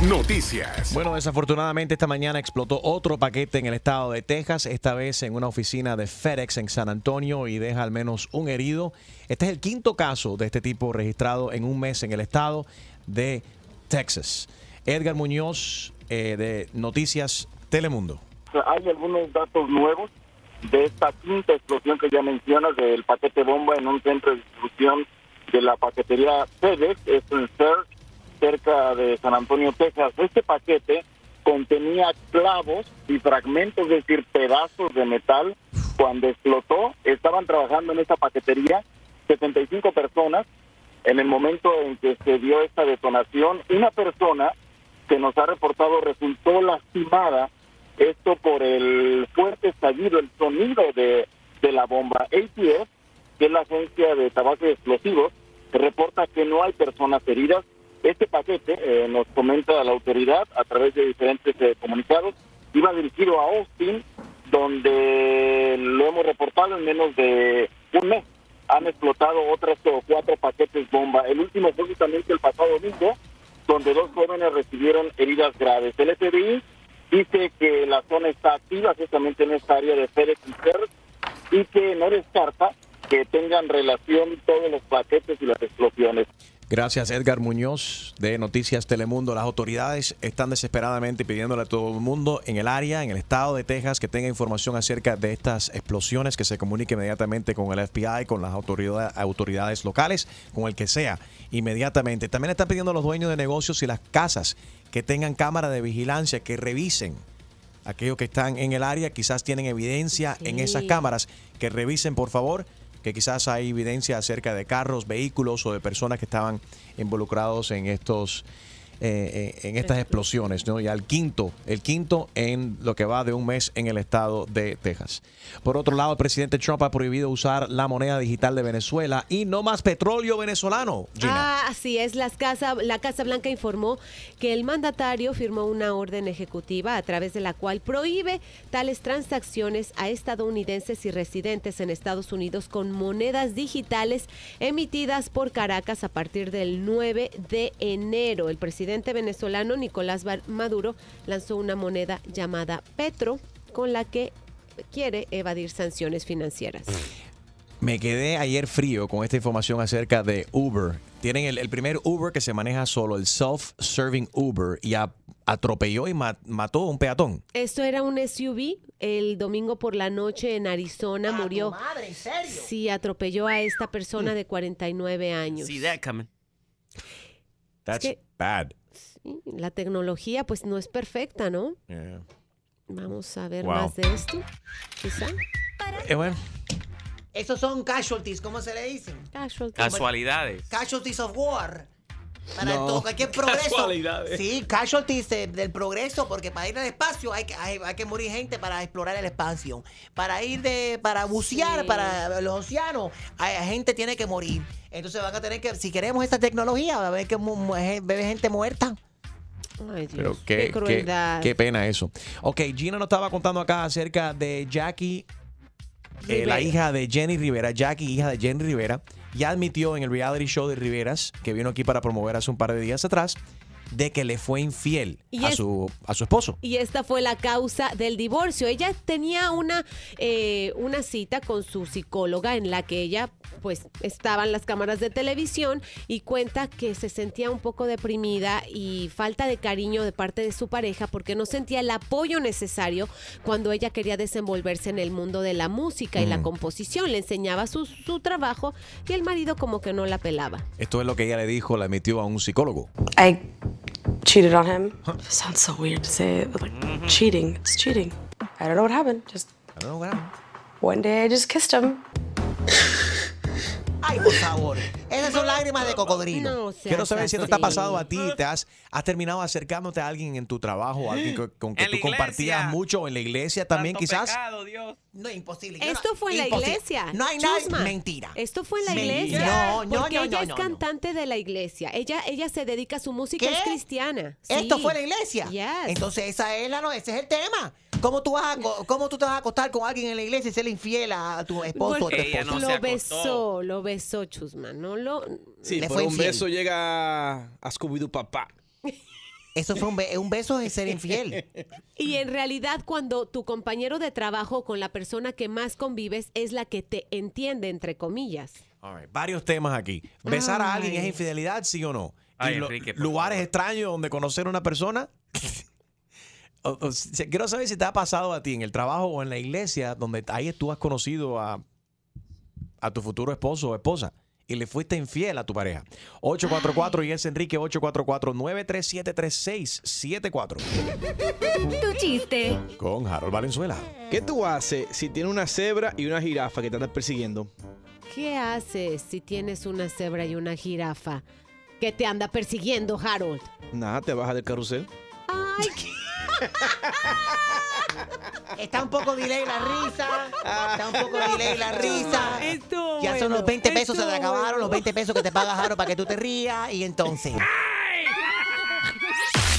Noticias. Bueno, desafortunadamente esta mañana explotó otro paquete en el estado de Texas, esta vez en una oficina de FedEx en San Antonio y deja al menos un herido. Este es el quinto caso de este tipo registrado en un mes en el estado de Texas. Edgar Muñoz eh, de Noticias Telemundo. hay algunos datos nuevos de esta quinta explosión que ya mencionas del paquete bomba en un centro de distribución de la paquetería FedEx, esto en Search, cerca de San Antonio, Texas. Este paquete contenía clavos y fragmentos, es decir, pedazos de metal. Cuando explotó, estaban trabajando en esta paquetería 75 personas. En el momento en que se dio esta detonación, una persona que nos ha reportado resultó lastimada esto por el fuerte estallido, el sonido de, de la bomba. ATF, que es la agencia de tabaco y explosivos, reporta que no hay personas heridas. Este paquete, eh, nos comenta la autoridad a través de diferentes eh, comunicados, iba dirigido a Austin, donde lo hemos reportado en menos de un mes. Han explotado otros cuatro paquetes bomba. El último fue justamente el pasado domingo, donde dos jóvenes recibieron heridas graves. El FBI Dice que la zona está activa justamente en esta área de CERT y que no descarta que tengan relación todos los paquetes y las explosiones. Gracias Edgar Muñoz de Noticias Telemundo. Las autoridades están desesperadamente pidiéndole a todo el mundo en el área, en el estado de Texas, que tenga información acerca de estas explosiones, que se comunique inmediatamente con el FBI, con las autoridad- autoridades locales, con el que sea, inmediatamente. También están pidiendo a los dueños de negocios y las casas que tengan cámara de vigilancia, que revisen aquellos que están en el área, quizás tienen evidencia en esas cámaras, que revisen por favor, que quizás hay evidencia acerca de carros, vehículos o de personas que estaban involucrados en estos eh, eh, en estas explosiones, ¿no? Y al quinto, el quinto en lo que va de un mes en el estado de Texas. Por otro lado, el presidente Trump ha prohibido usar la moneda digital de Venezuela y no más petróleo venezolano. Gina. Ah, así es. Las casa, la Casa Blanca informó que el mandatario firmó una orden ejecutiva a través de la cual prohíbe tales transacciones a estadounidenses y residentes en Estados Unidos con monedas digitales emitidas por Caracas a partir del 9 de enero. El presidente venezolano Nicolás Maduro lanzó una moneda llamada Petro con la que quiere evadir sanciones financieras. Me quedé ayer frío con esta información acerca de Uber. Tienen el, el primer Uber que se maneja solo, el self-serving Uber, y a- atropelló y ma- mató a un peatón. Esto era un SUV. El domingo por la noche en Arizona murió. madre, ¿en serio? Sí, atropelló a esta persona de 49 años. See that coming. That's que- bad. Sí, La tecnología pues no es perfecta, ¿no? Yeah. Vamos a ver Wow. más de esto. Quizá. Eh, bueno, Esos son casualties, ¿cómo se le dicen? Casualties. Casualidades. Casualties of war. Para No. todo cualquier progreso. Casualidades. Sí, casualties de- del progreso, porque para ir al espacio hay que, hay, hay que morir gente para explorar el espacio. Para ir de, para bucear, Sí. para los océanos, hay, gente tiene que morir. Entonces van a tener que, si queremos esta tecnología, va a haber que mu- ver gente muerta. Ay, Dios, pero qué, qué, qué, crueldad. qué pena eso. Ok, Gina nos estaba contando acá acerca de Jackie, eh, la hija de Jenny Rivera. Jackie, hija de Jenny Rivera, ya admitió en el reality show de Riveras, que vino aquí para promover hace un par de días atrás, de que le fue infiel Y a, es- su, a su esposo. Y esta fue la causa del divorcio. Ella tenía una, eh, una cita con su psicóloga en la que ella, pues, estaban las cámaras de televisión y cuenta que se sentía un poco deprimida y falta de cariño de parte de su pareja porque no sentía el apoyo necesario cuando ella quería desenvolverse en el mundo de la música y la Mm. composición. Le enseñaba su, su trabajo y el marido como que no la pelaba. Esto es lo que ella le dijo, la admitió a un psicólogo. I cheated on him. sounds so weird to say it, but like cheating, it's cheating. I don't know what happened. Just I don't know what happened. one day I just kissed him. Ay, por favor. Esas son lágrimas de cocodrilo. Quiero saber si esto te ha pasado a ti. ¿Te has, has terminado acercándote a alguien en tu trabajo, alguien co- con que En tú compartías mucho o en la iglesia también quizás? No, imposible. Esto fue en la iglesia. No hay nada. Chusma. Mentira. Esto fue en la iglesia. No, no, porque no, ella no, es no, no. cantante de la iglesia. Ella, ella se dedica a su música, ¿Qué? es cristiana. ¿Esto Sí. fue la iglesia? Yes. Entonces esa es la no, ese es el tema. ¿Cómo tú, vas a, ¿Cómo tú te vas a acostar con alguien en la iglesia y serle infiel a tu esposo o tu esposa? no lo besó, lo besó Chusma, no lo Sí, Le por fue un infiel. beso llega a Scooby-Doo papá. Eso fue un, be- un beso en ser infiel. Y en realidad cuando tu compañero de trabajo con la persona que más convives es la que te entiende entre comillas. All right, Varios temas aquí. ¿Besar a alguien Ay. es infidelidad, sí o no? Ay, ¿Y lo- Enrique, por lugares extraños donde conocer a una persona? O- o si- quiero saber si te ha pasado a ti en el trabajo o en la iglesia, donde ahí tú has conocido a, a tu futuro esposo o esposa y le fuiste infiel a tu pareja. 844 y es Enrique 844-937-3674. Tu chiste. Con Harold Valenzuela. ¿Qué tú haces si tienes una cebra y una jirafa que te andan persiguiendo? ¿Qué haces si tienes una cebra y una jirafa que te anda persiguiendo, Harold? Nada, te bajas del carrusel. Ay, qué- Está un poco delay la risa. Está un poco delay la risa. Estuvo Ya son bueno, los 20 pesos, se te acabaron bueno. los 20 pesos que te paga Jaro para que tú te rías. Y entonces.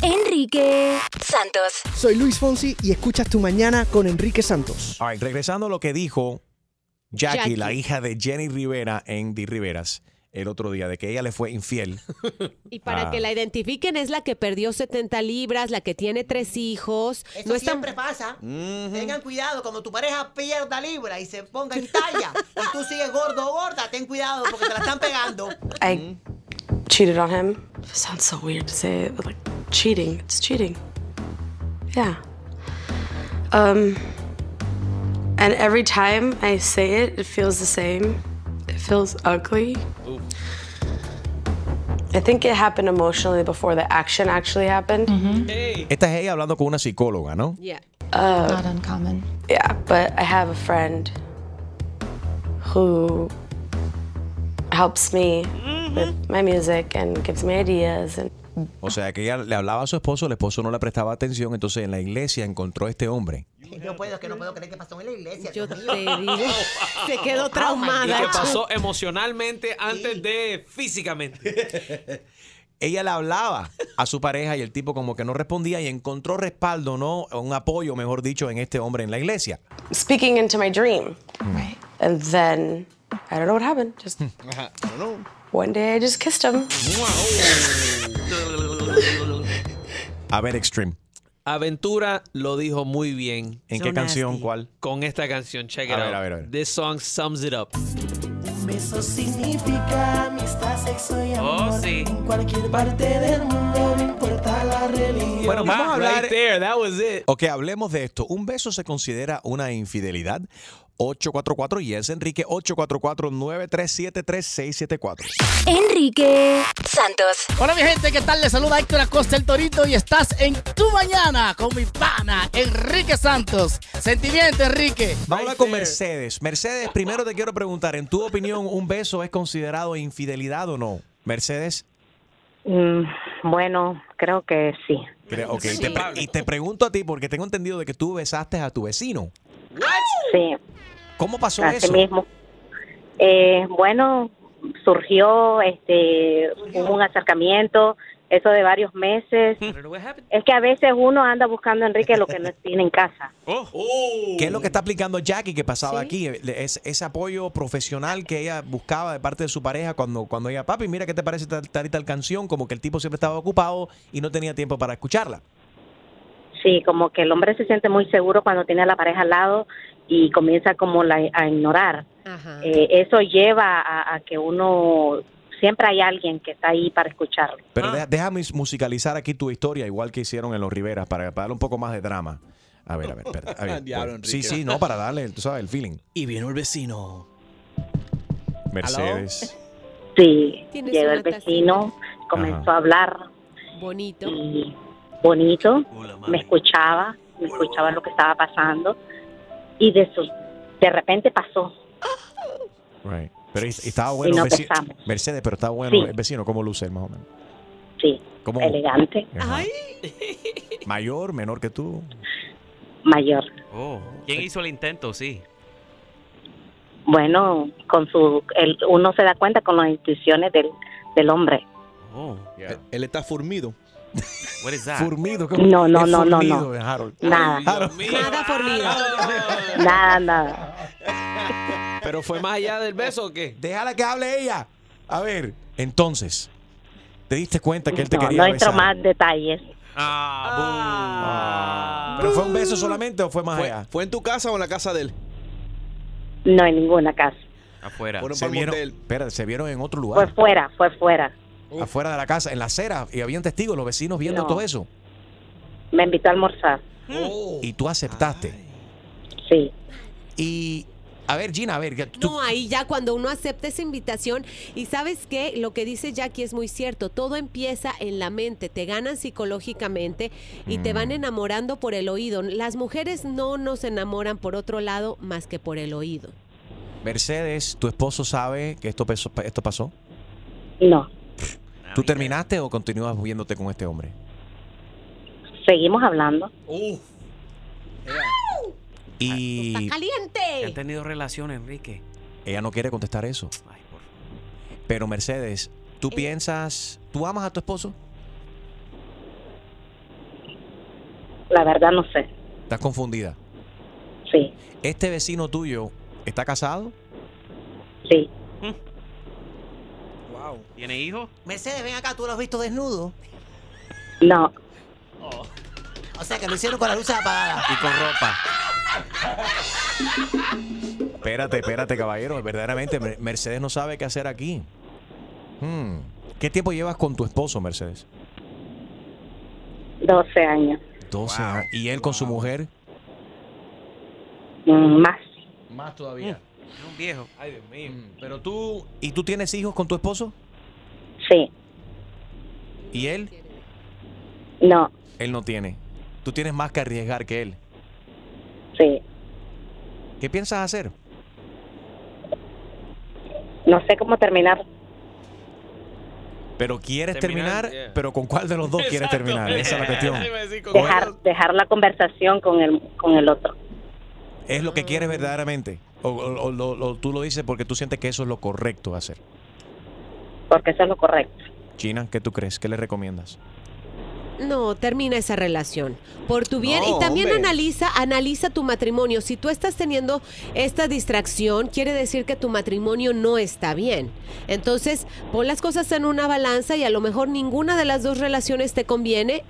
Enrique Santos. Soy Luis Fonsi y escuchas tu mañana con Enrique Santos. All right, regresando a lo que dijo Jackie, Jackie. la hija de Jenny Rivera en Di Riveras. El otro día de que ella le fue infiel. Y para Ah. que la identifiquen es la que perdió 70 libras, la que tiene tres hijos. Eso no está siempre pasa. Tengan cuidado cuando tu pareja pierda libra y se ponga en talla y tú sigues gordo o gorda, ten cuidado porque te la están pegando. I cheated on him. sounds so weird to say it, but like cheating. It's cheating. Yeah. Um, and every time I say it, it feels the same. Feels ugly. I think it happened emotionally before the action actually happened. Esta es ella hablando con una psicóloga, ¿no? Yeah. Uh, Not uncommon. Yeah, but I have a friend who helps me with my music and gives me ideas and O sea, que ella le hablaba a su esposo, el esposo no le prestaba atención, entonces en la iglesia encontró a este hombre. No puedo, que no puedo creer que pasó en la iglesia. Yo te digo, se quedó Y traumada. que pasó emocionalmente antes de físicamente. Ella le hablaba a su pareja y el tipo como que no respondía y encontró respaldo, ¿no? Un apoyo, mejor dicho, en este hombre en la iglesia. speaking into my dream. And then I don't know what happened. Just one day I just kissed him. A ver, Extreme. Aventura lo dijo muy bien. ¿En qué canción? ¿Cuál? Con esta canción, check it A ver, out. a ver, a ver. This song sums it up. Un beso significa amistad, sexo y Oh, amor. sí. En cualquier parte del mundo, no importa la religión. Bueno, vamos a hablar. Right there, that was it. Ok, hablemos de esto. ¿Un beso se considera una infidelidad? 844 y es Enrique 844-937-3674. Enrique Santos. Hola mi gente, ¿qué tal? Les saluda Héctor Acosta el Torito y estás en Tu Mañana con mi pana Enrique Santos. Sentimiento, Enrique. Vamos a hablar con Mercedes. Mercedes, primero te quiero preguntar, en tu opinión, ¿un beso es considerado infidelidad o no? Mercedes. Mm, bueno, creo que sí. Creo- ok, te pre- y te pregunto a ti porque tengo entendido de que tú besaste a tu vecino. Sí. ¿Cómo pasó Así eso? mismo. Eh, bueno, surgió, este, hubo un acercamiento, eso de varios meses. Es que a veces uno anda buscando, Enrique, lo que no tiene en casa. ¿Qué es lo que está aplicando Jackie que pasaba aquí? Es, ese apoyo profesional que ella buscaba de parte de su pareja cuando, cuando ella, papi, mira qué te parece tal, tal y tal canción, como que el tipo siempre estaba ocupado y no tenía tiempo para escucharla. Sí, como que el hombre se siente muy seguro cuando tiene a la pareja al lado y comienza como la, a ignorar. Eh, eso lleva a, a que uno siempre hay alguien que está ahí para escucharlo. Pero deja- déjame musicalizar aquí tu historia, igual que hicieron en Los Riveras, para, para darle un poco más de drama. A ver, a ver, espera. a ver, Diablo, bueno, sí, sí, no, para darle, tú sabes, el feeling. Y vino el vecino. Mercedes. Sí, llegó el vecino, comenzó a hablar Bonito. y bonito, me escuchaba, me escuchaba lo que estaba pasando y de su, de repente pasó. Right. Pero estaba bueno nos vecino. Mercedes, pero estaba bueno Sí. el vecino, ¿cómo luce más o menos? Sí, ¿Cómo? elegante. Mayor, menor que tú. mayor. Oh, ¿quién hizo el intento? Sí. Bueno, con su, el, uno se da cuenta con las intuiciones del, del hombre. Oh. Él, él está formido. What is that? Formido. No, no, no, no, formido, no. eh, Harold. Nada. Harold. Nada fornido. Nada, nada. ¿Pero fue más allá del beso o qué? Déjala que hable ella. A ver, entonces, ¿te diste cuenta que él te No, quería no entro besar? más detalles. Ah, ¿Pero fue un beso solamente o fue más ¿Fue, allá? ¿Fue en tu casa o en la casa de él? No en ninguna casa. Afuera. Fueron Se vieron, espera, se vieron en otro Fue lugar, fuera, fue fuera. Afuera de la casa, en la acera, y habían testigos, los vecinos viendo No. todo eso. Me invitó a almorzar. Y tú aceptaste. Sí. Y, a ver, Gina, a ver, tú, No, ahí ya cuando uno acepta esa invitación y sabes que lo que dice Jackie es muy cierto, todo empieza en la mente, te ganan psicológicamente y te Mm. van enamorando por el oído. Las mujeres no nos enamoran por otro lado más que por el oído. Mercedes, ¿tu esposo sabe que esto, esto pasó? No. ¿Tú terminaste o continúas viéndote con este hombre? Seguimos hablando. Y ¿Han ¡Caliente! tenido relaciones, Enrique? ella no quiere contestar eso. Pero Mercedes, ¿tú piensas, tú amas a tu esposo? La verdad no sé. ¿Estás confundida? Sí, ¿Este vecino tuyo está casado? sí. ¿Tiene hijos? Mercedes, ven acá, ¿tú lo has visto desnudo? No. O sea, que lo hicieron con las luces apagadas. Y con ropa. Espérate, espérate, caballero. Verdaderamente, Mer- Mercedes no sabe qué hacer aquí. Hmm. ¿Qué tiempo llevas con tu esposo, Mercedes? 12 años. 12 años. ¿Y él con su mujer? Mm, Más. Más todavía. Un viejo. Ay, Dios mío. Pero tú, ¿y tú tienes hijos con tu esposo? Sí. ¿Y él? No. Él no tiene. Tú tienes más que arriesgar que él. Sí. ¿Qué piensas hacer? No sé cómo terminar. Pero quieres Terminar, terminar, yeah. pero ¿con cuál de los dos quieres terminar? Esa es la cuestión. Dejar, dejar la conversación con el, con el otro. ¿Es lo que quieres verdaderamente? ¿O, o- o lo- lo- tú lo dices porque tú sientes que eso es lo correcto hacer? Porque eso es lo correcto. China, ¿qué tú crees? ¿Qué le recomiendas? No, termina esa relación. Por tu bien. No, y también hombre. analiza, analiza tu matrimonio. Si tú estás teniendo esta distracción, quiere decir que tu matrimonio no está bien. Entonces, pon las cosas en una balanza y a lo mejor ninguna de las dos relaciones te conviene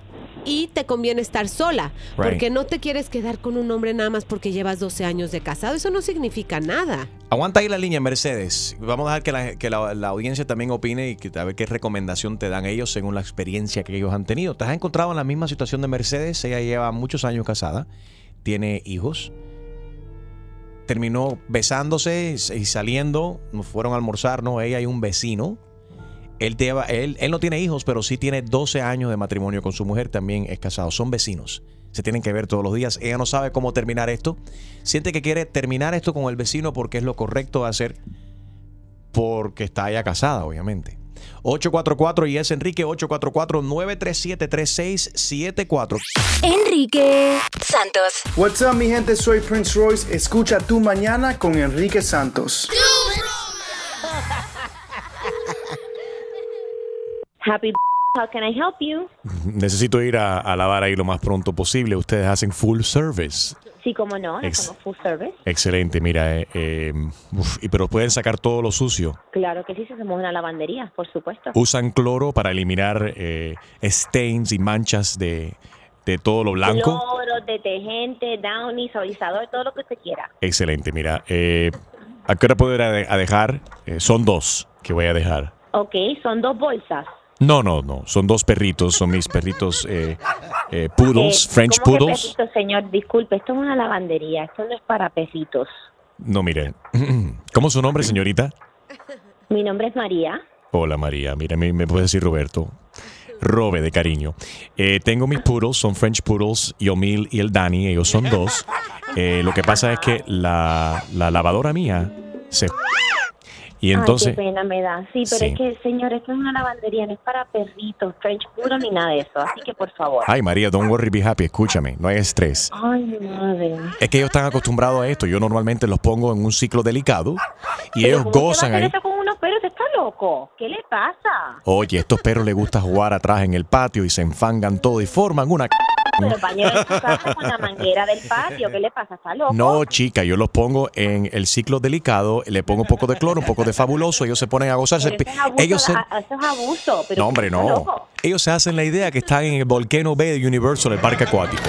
y te conviene estar sola. Right. Porque no te quieres quedar con un hombre nada más porque llevas 12 años de casado. Eso no significa nada. Aguanta ahí la línea, Mercedes. Vamos a dejar que la, que la- la audiencia también opine y que, a ver qué recomendación te dan ellos según la experiencia que ellos han tenido. ¿Te has encontrado en la misma situación de Mercedes? Ella lleva muchos años casada, tiene hijos, terminó besándose y y saliendo, fueron a almorzar, ¿no? Ella y un vecino. Él, lleva, él, él no tiene hijos, pero sí tiene 12 años de matrimonio con su mujer, también es casado. Son vecinos. Se tienen que ver todos los días. Ella no sabe cómo terminar esto. Siente que quiere terminar esto con el vecino porque es lo correcto de hacer. Porque está ya casada, obviamente. 844 y es Enrique 844-937-3674. Enrique Santos. What's up, mi gente? Soy Prince Royce. Escucha tu mañana con Enrique Santos. Happy how can I help you? Necesito ir a, a lavar ahí lo más pronto posible. Ustedes hacen full service. Sí, como no, Ex- hacemos full service. Excelente, mira. eh, eh, uf, y pero pueden sacar todo lo sucio. Claro que sí, si hacemos una lavandería, por supuesto. Usan cloro para eliminar eh, stains y manchas de, de todo lo blanco. Cloro, detergente, downy, suavizador, todo lo que usted quiera. Excelente, mira. eh, ¿A qué hora puedo ir a, de- a dejar? Eh, son dos que voy a dejar. Ok, son dos bolsas. No, no, no. Son dos perritos. Son mis perritos eh, eh, poodles, Eh, French ¿cómo que poodles. señor? Disculpe, esto es una lavandería, esto no es para perritos. No, mire. ¿Cómo es su nombre, señorita? Mi nombre es María. Hola, María. Mira, me, me puede decir Roberto. Robe, de cariño. Eh, tengo mis poodles, son French poodles, Yomil y el Dani. Ellos son dos. Eh, lo que pasa es que la, la lavadora mía se... Y entonces... Ay, qué pena me da. Sí, pero Sí. es que, señor, esto es una lavandería, no es para perritos, French puro ni nada de eso. Así que, por favor. Ay, María, don't worry, be happy. Escúchame, no hay estrés. Ay, madre. Es que ellos están acostumbrados a esto. Yo normalmente los pongo en un ciclo delicado y ellos ¿Cómo usted va a gozan ahí. eso con loco? ¿Qué le pasa? Oye, estos perros les gusta jugar atrás en el patio y se enfangan todo y forman una... Pero baño en su casa con la manguera del patio. ¿Qué le pasa? ¿Está loco? No, chica, yo los pongo en el ciclo delicado, le pongo un poco de cloro, un poco de fabuloso, ellos se ponen a gozarse. Pero eso es abuso, Ellos se... a- eso es abuso. Pero No, hombre, ¿está no. loco? Ellos se hacen la idea que están en el Volcano Bay de Universal, el parque acuático.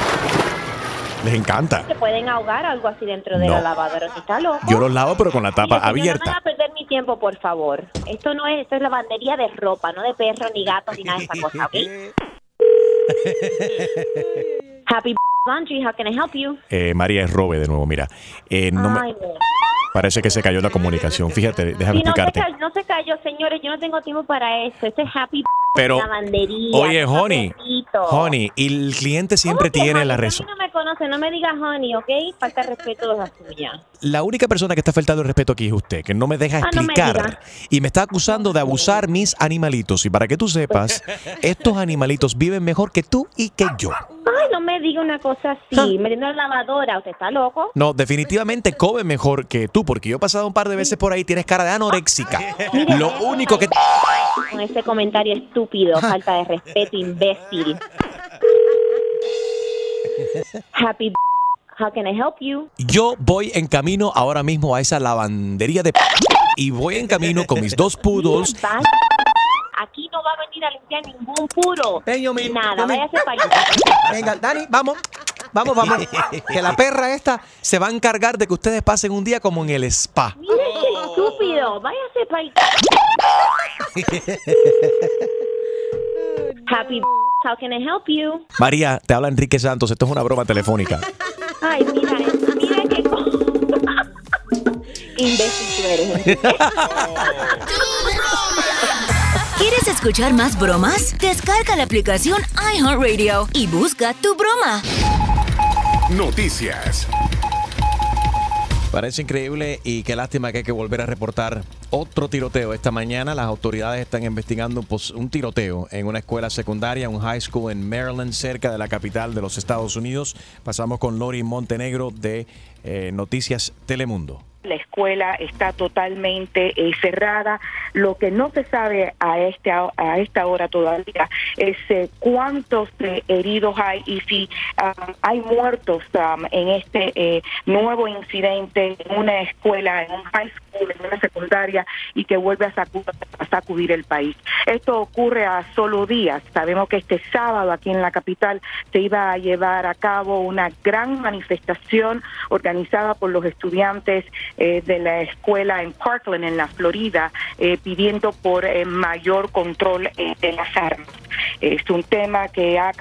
Les encanta. Se pueden ahogar algo así dentro de No. la lavadora. ¿Está loco? Yo los lavo, pero con la tapa señor, No abierta. van a perder mi tiempo, por favor. Esto no es, esto es lavandería de ropa, no de perros, ni gatos, ni nada de esa cosa, ¿ok? Happy Laundry, how can I help you? Eh, María es Robe de nuevo, mira. Eh, no me- Ay, no. Parece que se cayó la comunicación. Fíjate, déjame Sí, no se, explicarte. cayó, no se cayó, señores, yo no tengo tiempo para eso. Esto es Happy Pero, lavandería. oye, Honey. Honey, y el cliente siempre ¿Cómo que tiene honey? la razón. no me conoce, no me diga honey, ¿ok? Falta respeto de la suya. La única persona que está faltando el respeto aquí es usted, que no me deja Ah, no me explicar. y me está acusando de abusar mis animalitos. Y para que tú sepas, estos animalitos viven mejor que tú y que yo. Ay, no me diga una cosa así. Me tiene la lavadora, ¿usted está loco? No, definitivamente come mejor que tú, porque yo he pasado un par de veces por ahí, tienes cara de anoréxica. Lo único que... Con ese comentario estúpido, falta de respeto, imbécil. Happy how can I help you? Yo voy en camino ahora mismo a esa lavandería de... Y voy en camino con mis dos poodles. Vaya va a venir a limpiar ningún puro. Ven, yo Ni mismo, nada, váyase para allá. Venga, Dani, vamos. Vamos, vamos. Que la perra esta se va a encargar de que ustedes pasen un día como en el spa. Mire qué estúpido, váyase para. Happy how can I help you? María, te habla Enrique Santos. Esto es una broma telefónica. Ay, mira, eh, mira qué Imbécil tú eres. ¿Quieres escuchar más bromas? Descarga la aplicación iHeartRadio y busca tu broma. Noticias. Parece increíble y qué lástima que hay que volver a reportar otro tiroteo. Esta mañana las autoridades están investigando un, pos- un tiroteo en una escuela secundaria, un high school en Maryland, cerca de la capital de los Estados Unidos. Pasamos con Lori Montenegro de eh, Noticias Telemundo. La escuela está totalmente eh, cerrada. Lo que no se sabe a, este, a esta hora todavía es eh, cuántos eh, heridos hay y si ah, hay muertos ah, en este eh, nuevo incidente en una escuela, en un high school, en una secundaria y que vuelve a sacudir, a sacudir el país. Esto ocurre a solo días. Sabemos que este sábado aquí en la capital se iba a llevar a cabo una gran manifestación organizada por los estudiantes eh, de la escuela en Parkland, en la Florida, eh, pidiendo por eh, mayor control eh, de las armas. Es un tema que ha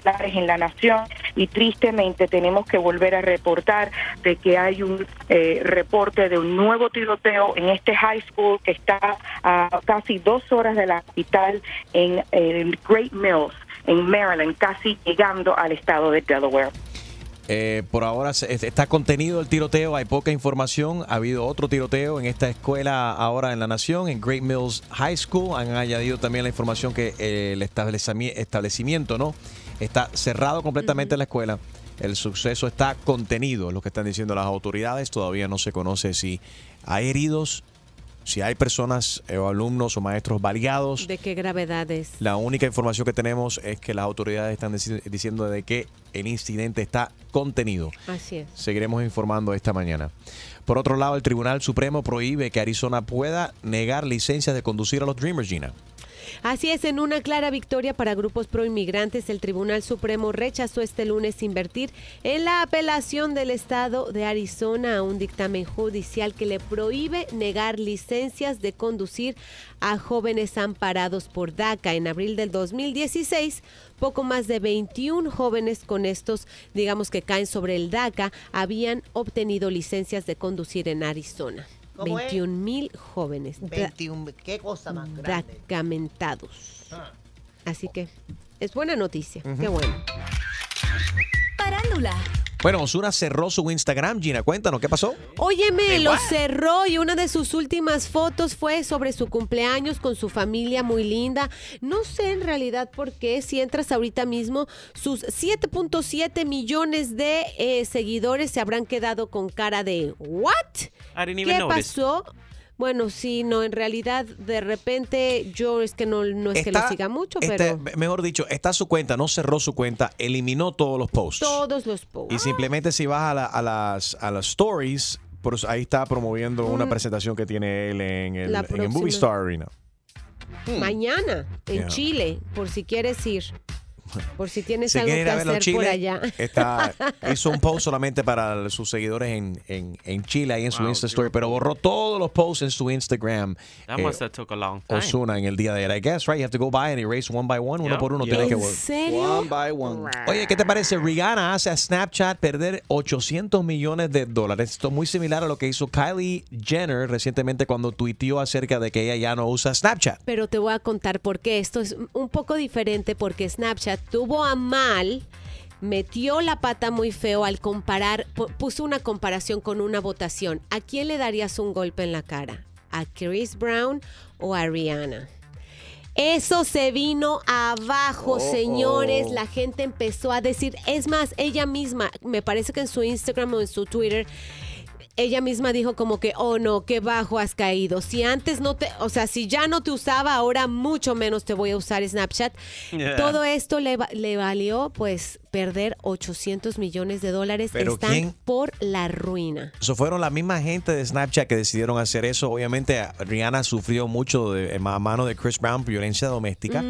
populares en la nación y tristemente tenemos que volver a reportar de que hay un eh, reporte de un nuevo tiroteo en este high school que está a casi dos horas de la capital en el Great Mills, en Maryland, casi llegando al estado de Delaware. Eh, por ahora está contenido el tiroteo, hay poca información. Ha habido otro tiroteo en esta escuela ahora en la nación, en Great Mills High School. Han añadido también la información que eh, el establecimiento no está cerrado completamente la escuela. El suceso está contenido, es lo que están diciendo las autoridades. Todavía no se conoce si hay heridos, si hay personas o alumnos o maestros baleados. ¿De qué gravedad es? La única información que tenemos es que las autoridades están diciendo de que el incidente está contenido. Así es. Seguiremos informando esta mañana. Por otro lado, el Tribunal Supremo prohíbe que Arizona pueda negar licencias de conducir a los Dreamers, Gina. Así es, en una clara victoria para grupos proinmigrantes, el Tribunal Supremo rechazó este lunes invertir en la apelación del Estado de Arizona a un dictamen judicial que le prohíbe negar licencias de conducir a jóvenes amparados por DACA. En abril del 2016, poco más de 21 jóvenes con estos, digamos que caen sobre el DACA, habían obtenido licencias de conducir en Arizona. ¿Cómo es? 21 mil jóvenes. 21, qué cosa más grande. Dacamentados. Así que es buena noticia. Ujú. Qué bueno. Parándula. Bueno, Osuna cerró su Instagram. Gina, cuéntanos, ¿qué pasó? Óyeme, lo cerró y una de sus últimas fotos fue sobre su cumpleaños con su familia muy linda. No sé en realidad por qué, si entras ahorita mismo, sus 7.7 millones de eh, seguidores se habrán quedado con cara de ¿what? ¿Qué notice. pasó? Bueno, sí, no, en realidad de repente yo es que no, no es que lo siga mucho, este, pero mejor dicho, está su cuenta, no cerró su cuenta, eliminó todos los posts. todos los posts. Y simplemente si vas a, la- a las, a las stories, por ahí está promoviendo una Mm. presentación que tiene él en el, en. Movie Star Arena. mañana en Yeah. Chile, por si quieres ir. Por si tienes Si algo que ir a verlo hacer en por Chile, allá. está, hizo un post solamente para sus seguidores en, en, en Chile, ahí en su Insta Story, pero borró todos los posts en su Instagram. That eh, must have took a long time. Osuna en el día de ayer. I guess, right? You have to go by and erase one by one, uno por uno. Tienes que ¿En vol- serio? One by one. Oye, ¿qué te parece? Rihanna hace a Snapchat perder 800 millones de dólares. Esto es muy similar a lo que hizo Kylie Jenner recientemente cuando tuiteó acerca de que ella ya no usa Snapchat. Pero te voy a contar por qué. Esto es un poco diferente porque Snapchat tuvo a mal, metió la pata muy feo al comparar, pu- puso una comparación con una votación. ¿A quién le darías un golpe en la cara? ¿A Chris Brown o a Rihanna? Eso se vino abajo, Oh, señores. oh. La gente empezó a decir, es más, ella misma, me parece que en su Instagram o en su Twitter, ella misma dijo como que, oh no, qué bajo has caído. Si antes no te, o sea, si ya no te usaba, ahora mucho menos te voy a usar Snapchat. Yeah. Todo esto le, va- le valió pues perder 800 millones de dólares. Pero Están ¿quién? por la ruina. Eso fueron la misma gente de Snapchat que decidieron hacer eso. Obviamente, Rihanna sufrió mucho de, a mano de Chris Brown, violencia doméstica.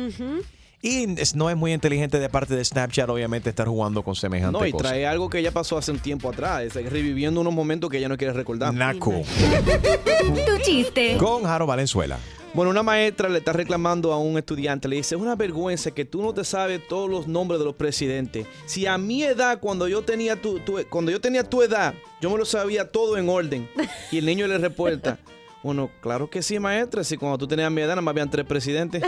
Y no es muy inteligente de parte de Snapchat, obviamente, estar jugando con semejante No, y cosa. trae algo que ya pasó hace un tiempo atrás, es reviviendo unos momentos que ella no quiere recordar. Naco. Tu chiste. Con Jaro Valenzuela. Bueno, una maestra le está reclamando a un estudiante, le dice, es una vergüenza que tú no te sabes todos los nombres de los presidentes. Si a mi edad, cuando yo tenía tu, tu- cuando yo tenía tu edad, yo me lo sabía todo en orden. Y el niño le reporta, bueno, claro que sí, maestra, si cuando tú tenías mi edad nada más habían tres presidentes.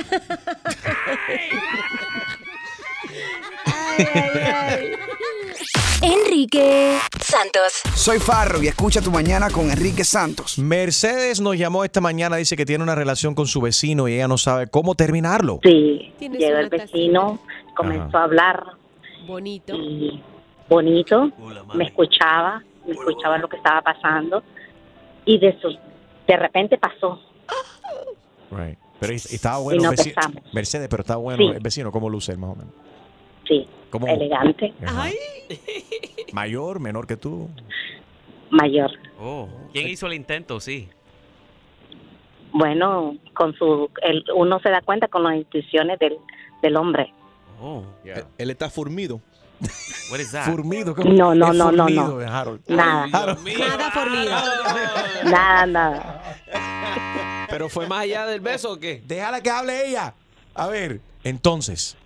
Enrique Santos. Soy Farro y escucha tu mañana con Enrique Santos. Mercedes nos llamó esta mañana, dice que tiene una relación con su vecino y ella no sabe cómo terminarlo. Sí, llegó el vecino, comenzó a hablar Bonito. y bonito, me escuchaba, me escuchaba lo que estaba pasando y de, su- de repente pasó. Right. Pero estaba bueno no vecino. Mercedes, pero estaba bueno Sí. el vecino, ¿cómo luce más o menos? Sí, ¿Cómo? elegante. Mayor, menor que tú. mayor. Oh, ¿quién hizo el intento? Sí. Bueno, con su, el, uno se da cuenta con las intuiciones del, del hombre. Oh. Él, él está formido. What is that? Formido. No, no, no, no, formido, no. eh, Harold. Nada. Harold. Nada fornido. Nada, nada. ¿Pero fue más allá del beso o qué? Déjala que hable ella. A ver, entonces,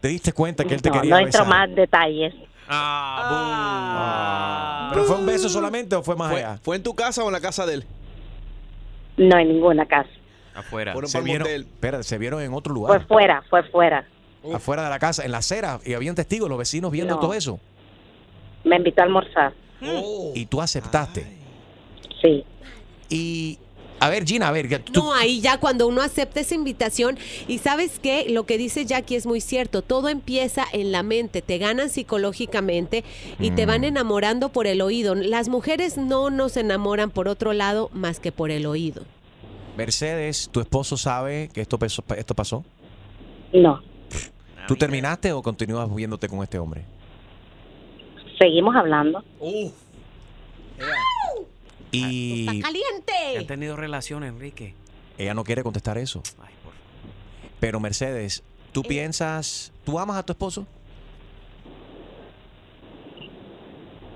¿te diste cuenta que él te No, quería no entro besar? más detalles. Ah, ¿Pero fue un beso solamente o fue más ¿Fue, allá? fue en tu casa o en la casa de él? No en ninguna casa. Afuera. Fueron Se vieron, espérate, se vieron en otro Fue lugar, fuera, fue fuera. Afuera de la casa, en la acera, y habían testigos, los vecinos viendo No. todo eso. Me invitó a almorzar. Y tú aceptaste. Sí. Y, a ver, Gina, a ver, tú, No, ahí ya cuando uno acepta esa invitación y sabes que lo que dice Jackie es muy cierto, todo empieza en la mente, te ganan psicológicamente y te Mm. van enamorando por el oído. Las mujeres no nos enamoran por otro lado más que por el oído. Mercedes, ¿tu esposo sabe que esto, esto pasó? No. ¿Tú terminaste o continúas viéndote con este hombre? Seguimos hablando. Y ¿Han ¡Caliente! tenido relación, Enrique? ella no quiere contestar eso. Ay, por Pero Mercedes, ¿tú piensas, tú amas a tu esposo?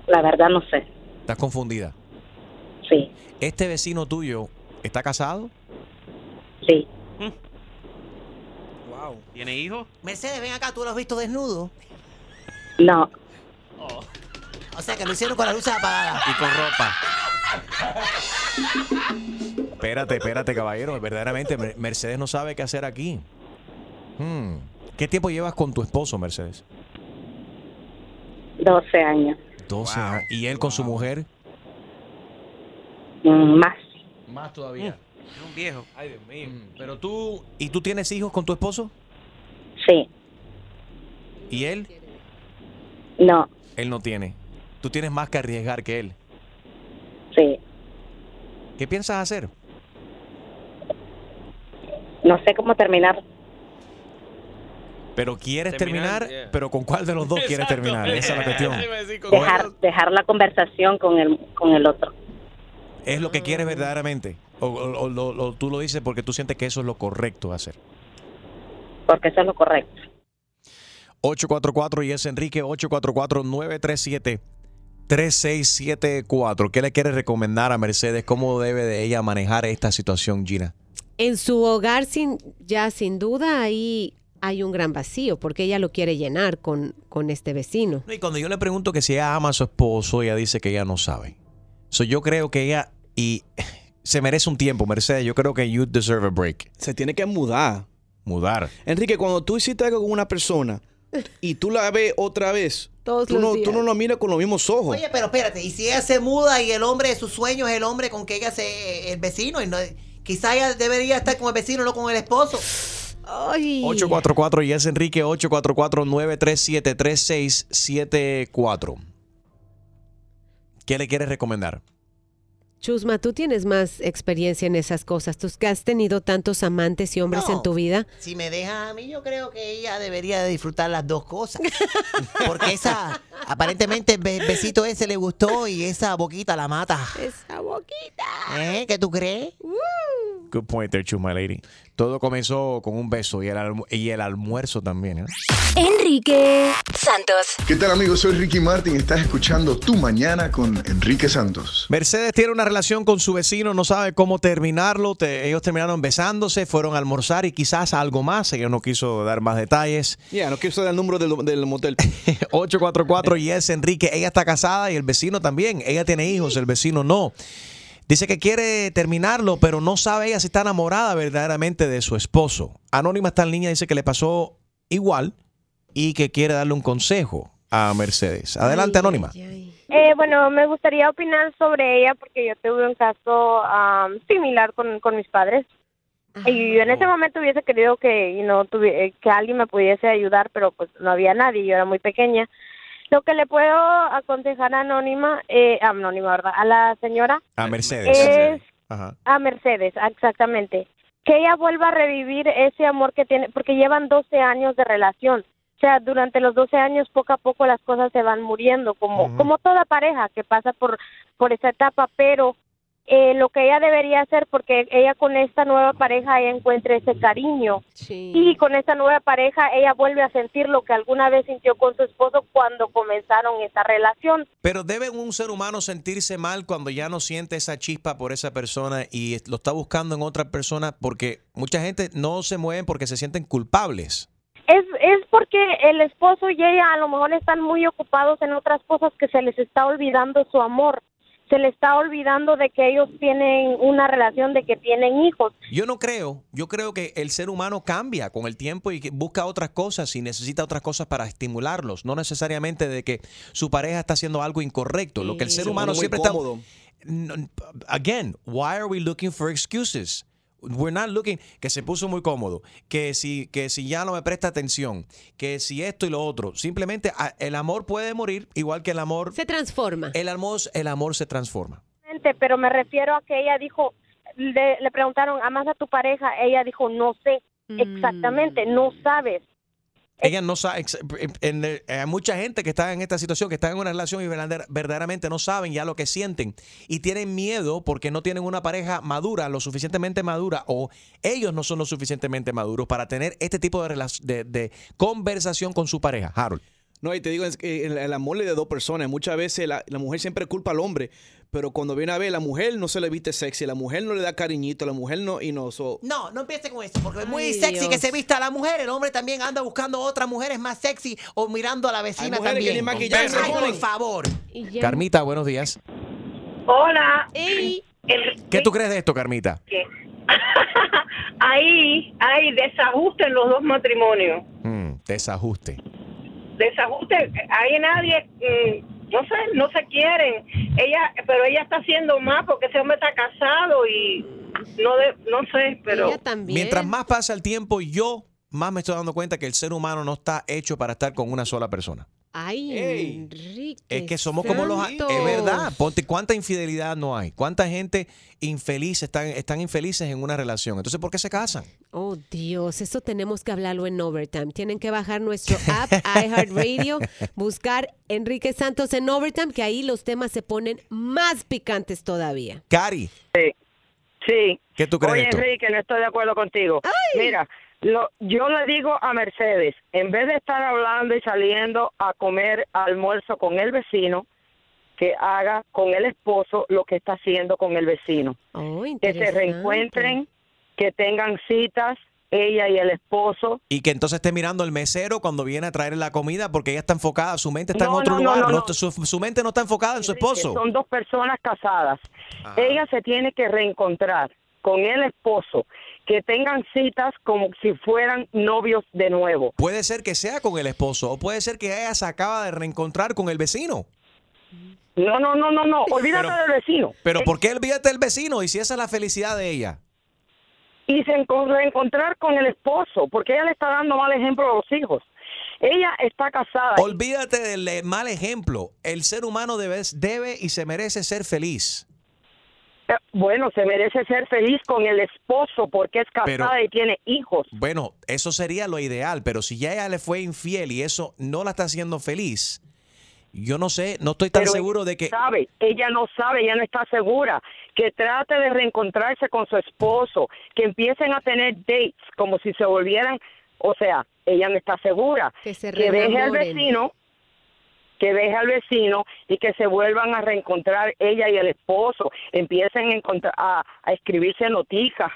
La verdad no sé. ¿Estás confundida? Sí, ¿Este vecino tuyo está casado? sí. Wow. ¿Tiene hijos? Mercedes, ven acá, ¿tú lo has visto desnudo? No. O sea, que lo hicieron con las luces apagadas. Y con ropa. Espérate, espérate, caballero. Verdaderamente, Mer- Mercedes no sabe qué hacer aquí. Hmm. ¿Qué tiempo llevas con tu esposo, Mercedes? 12 años. 12 años. ¿Y él con su mujer? Mm, Más. Más todavía. Es un viejo. Ay, Dios mío. Pero tú, ¿y tú tienes hijos con tu esposo? Sí. ¿Y él? No. Él no tiene. Tú tienes más que arriesgar que él. Sí. ¿Qué piensas hacer? No sé cómo terminar. Pero quieres Terminar, terminar, yeah. pero ¿con cuál de los dos quieres Exacto. terminar? Esa es la cuestión. Dejar, dejar la conversación con el, con el otro. ¿Es lo que quieres verdaderamente? ¿O, o- tú lo dices porque tú sientes que eso es lo correcto hacer? Porque eso es lo correcto. 844 y es Enrique 844-937-3674. ¿Qué le quieres recomendar a Mercedes? ¿Cómo debe de ella manejar esta situación, Gina? En su hogar, sin, ya sin duda, ahí hay un gran vacío porque ella lo quiere llenar con, con este vecino. Y cuando yo le pregunto que si ella ama a su esposo, ella dice que ella no sabe. So, yo creo que ella y se merece un tiempo, Mercedes. Yo creo que you deserve a break. Se tiene que mudar. Mudar. Enrique, cuando tú hiciste algo con una persona y tú la ves otra vez, Todos tú los no, días. tú no lo miras con los mismos ojos. Oye, pero espérate, y si ella se muda y el hombre de sus sueños es el hombre con que ella se. el vecino, y no, quizá ella debería estar con el vecino, no con el esposo. Ay. 844 y es Enrique 844-937-3674. ¿Qué le quieres recomendar? Chusma, tú tienes más experiencia en esas cosas. Tú que has tenido tantos amantes y hombres en tu vida. Si me deja a mí, yo creo que ella debería de disfrutar las dos cosas. Porque esa, aparentemente, el be- besito ese le gustó y esa boquita la mata. Esa boquita. ¿Eh? ¿Qué tú crees? Good point there, Chuma Lady. Todo comenzó con un beso y el, almu- y el almuerzo también. ¿eh? Enrique Santos. ¿Qué tal amigos? Soy Ricky Martin. Estás escuchando Tu Mañana con Enrique Santos. Mercedes tiene una relación con su vecino, no sabe cómo terminarlo. Te- ellos terminaron besándose, fueron a almorzar y quizás algo más. Ella no quiso dar más detalles. Ya, no quiero dar el número del, del motel. 844 y es Enrique. Ella está casada y el vecino también. Ella tiene hijos, el vecino no. Dice que quiere terminarlo, pero no sabe ella si está enamorada verdaderamente de su esposo. Anónima está en línea, dice que le pasó igual y que quiere darle un consejo a Mercedes. Adelante, Anónima. Eh, bueno, me gustaría opinar sobre ella porque yo tuve un caso am, similar con, con mis padres. Y yo en ese momento hubiese querido que, you know, eh, que alguien me pudiese ayudar, pero pues no había nadie, yo era muy pequeña. Lo que le puedo aconsejar a Anónima, eh, Anónima, ¿verdad? A la señora A Mercedes. es Ajá. a Mercedes, exactamente. Que ella vuelva a revivir ese amor que tiene, porque llevan 12 años de relación. O sea, durante los 12 años poco a poco las cosas se van muriendo, como, como toda pareja que pasa por, por esa etapa, pero eh, lo que ella debería hacer, porque ella con esta nueva pareja ella encuentra ese cariño y con esta nueva pareja ella vuelve a sentir lo que alguna vez sintió con su esposo cuando comenzaron esa relación. Pero debe un ser humano sentirse mal cuando ya no siente esa chispa por esa persona y lo está buscando en otra persona porque mucha gente no se mueven porque se sienten culpables. Es, es porque el esposo y ella a lo mejor están muy ocupados en otras cosas que se les está olvidando su amor. Se les está olvidando de que ellos tienen una relación, de que tienen hijos. Yo no creo, yo creo que el ser humano cambia con el tiempo y que busca otras cosas y necesita otras cosas para estimularlos, no necesariamente de que su pareja está haciendo algo incorrecto. Lo que el ser Se humano siempre cómodo. está again, why are we looking for excuses? We're not looking que se puso muy cómodo, que si que si ya no me presta atención, que si esto y lo otro, simplemente ah, el amor puede morir igual que el amor se transforma. El amor el amor se transforma. Pero me refiero a que ella dijo, le, le preguntaron, ¿amas a tu pareja? Ella dijo, no sé exactamente, no sabes. Ella no sabe, en- hay mucha gente que está en esta situación, que está en una relación y verdader- verdaderamente no saben ya lo que sienten y tienen miedo porque no tienen una pareja madura, lo suficientemente madura o ellos no son lo suficientemente maduros para tener este tipo de, de, conversación con su pareja. Harold. No, y te digo, el, el amor de dos personas. Muchas veces la mujer siempre culpa al hombre, pero cuando viene a ver, la mujer no se le viste sexy, la mujer no le da cariñito, la mujer no, y no, so- No, no empiece con eso, porque es muy Ay, sexy Dios. que se vista la mujer. El hombre también anda buscando otras mujeres más sexy o mirando a la vecina que también. ni maquillaje Ay, por favor. Carmita, buenos días. Hola. ¿Qué tú crees de esto, Carmita? Ahí hay desajuste en los dos matrimonios. Mm, desajuste. Desajuste, ahí nadie, mm, no sé, no se quieren. Ella, pero ella está haciendo más porque ese hombre está casado y no de, no sé, pero Mientras más pasa el tiempo, yo más me estoy dando cuenta que el ser humano no está hecho para estar con una sola persona. Ay, Enrique. Es que somos como los... Es verdad. Ponte cuánta infidelidad no hay. Cuánta gente infeliz están, están infelices en una relación. Entonces, ¿por qué se casan? Oh, Dios, eso tenemos que hablarlo en Overtime. Tienen que bajar nuestro app iHeartRadio, buscar Enrique Santos en Overtime, que ahí los temas se ponen más picantes todavía. Cari. Sí. Sí. ¿Qué tú crees Oye? Enrique, no estoy de acuerdo contigo. Mira, lo, yo le digo a Mercedes, en vez de estar hablando y saliendo a comer almuerzo con el vecino, que haga con el esposo lo que está haciendo con el vecino. Oh, que se reencuentren, que tengan citas, ella y el esposo. Y que entonces esté mirando al mesero cuando viene a traer la comida porque ella está enfocada, su mente está No, en otro no, lugar. no, no no. Su, su mente no está enfocada en su esposo. son dos personas casadas. Ella se tiene que reencontrar con el esposo, que tengan citas como si fueran novios de nuevo. Puede ser que sea con el esposo o puede ser que ella se acaba de reencontrar con el vecino. No, no, no, no, no, olvídate Pero- del vecino. Pero ¿por qué olvídate del vecino? Y si esa es la felicidad de ella. Y se enco- reencontrar con el esposo, porque ella le está dando mal ejemplo a los hijos. Ella está casada. Olvídate del eh, mal ejemplo. El ser humano debe, debe y se merece ser feliz. Eh, Bueno, se merece ser feliz con el esposo porque es casada Pero- y tiene hijos. Bueno, eso sería lo ideal, pero si ya ella le fue infiel y eso no la está haciendo feliz, yo no sé, no estoy tan Pero seguro de que... sabe, ella no sabe, ella no está segura. Que trate de reencontrarse con su esposo, que empiecen a tener dates como si se volvieran, o sea, ella no está segura. Que se deje al vecino, que deje al vecino y que se vuelvan a reencontrar ella y el esposo, empiecen a, a, a escribirse noticias,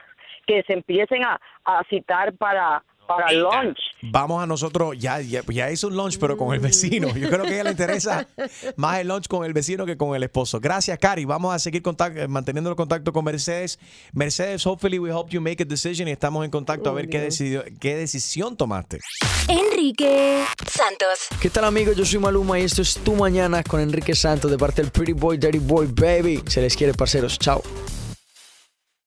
que se empiecen a, a citar para, para lunch. Vamos a nosotros, ya, ya, ya hizo un lunch, pero con el vecino. Yo creo que a ella le interesa más el lunch con el vecino que con el esposo. Gracias, Cari. Vamos a seguir eh, manteniendo el contacto con Mercedes. Mercedes, hopefully we help you make a decision y estamos en contacto a ver qué, decidió, qué decisión tomaste. Enrique Santos. ¿Qué tal amigos? Yo soy Maluma y esto es Tu Mañana con Enrique Santos de parte del Pretty Boy, Dirty Boy, Baby. Se les quiere, parceros. Chao.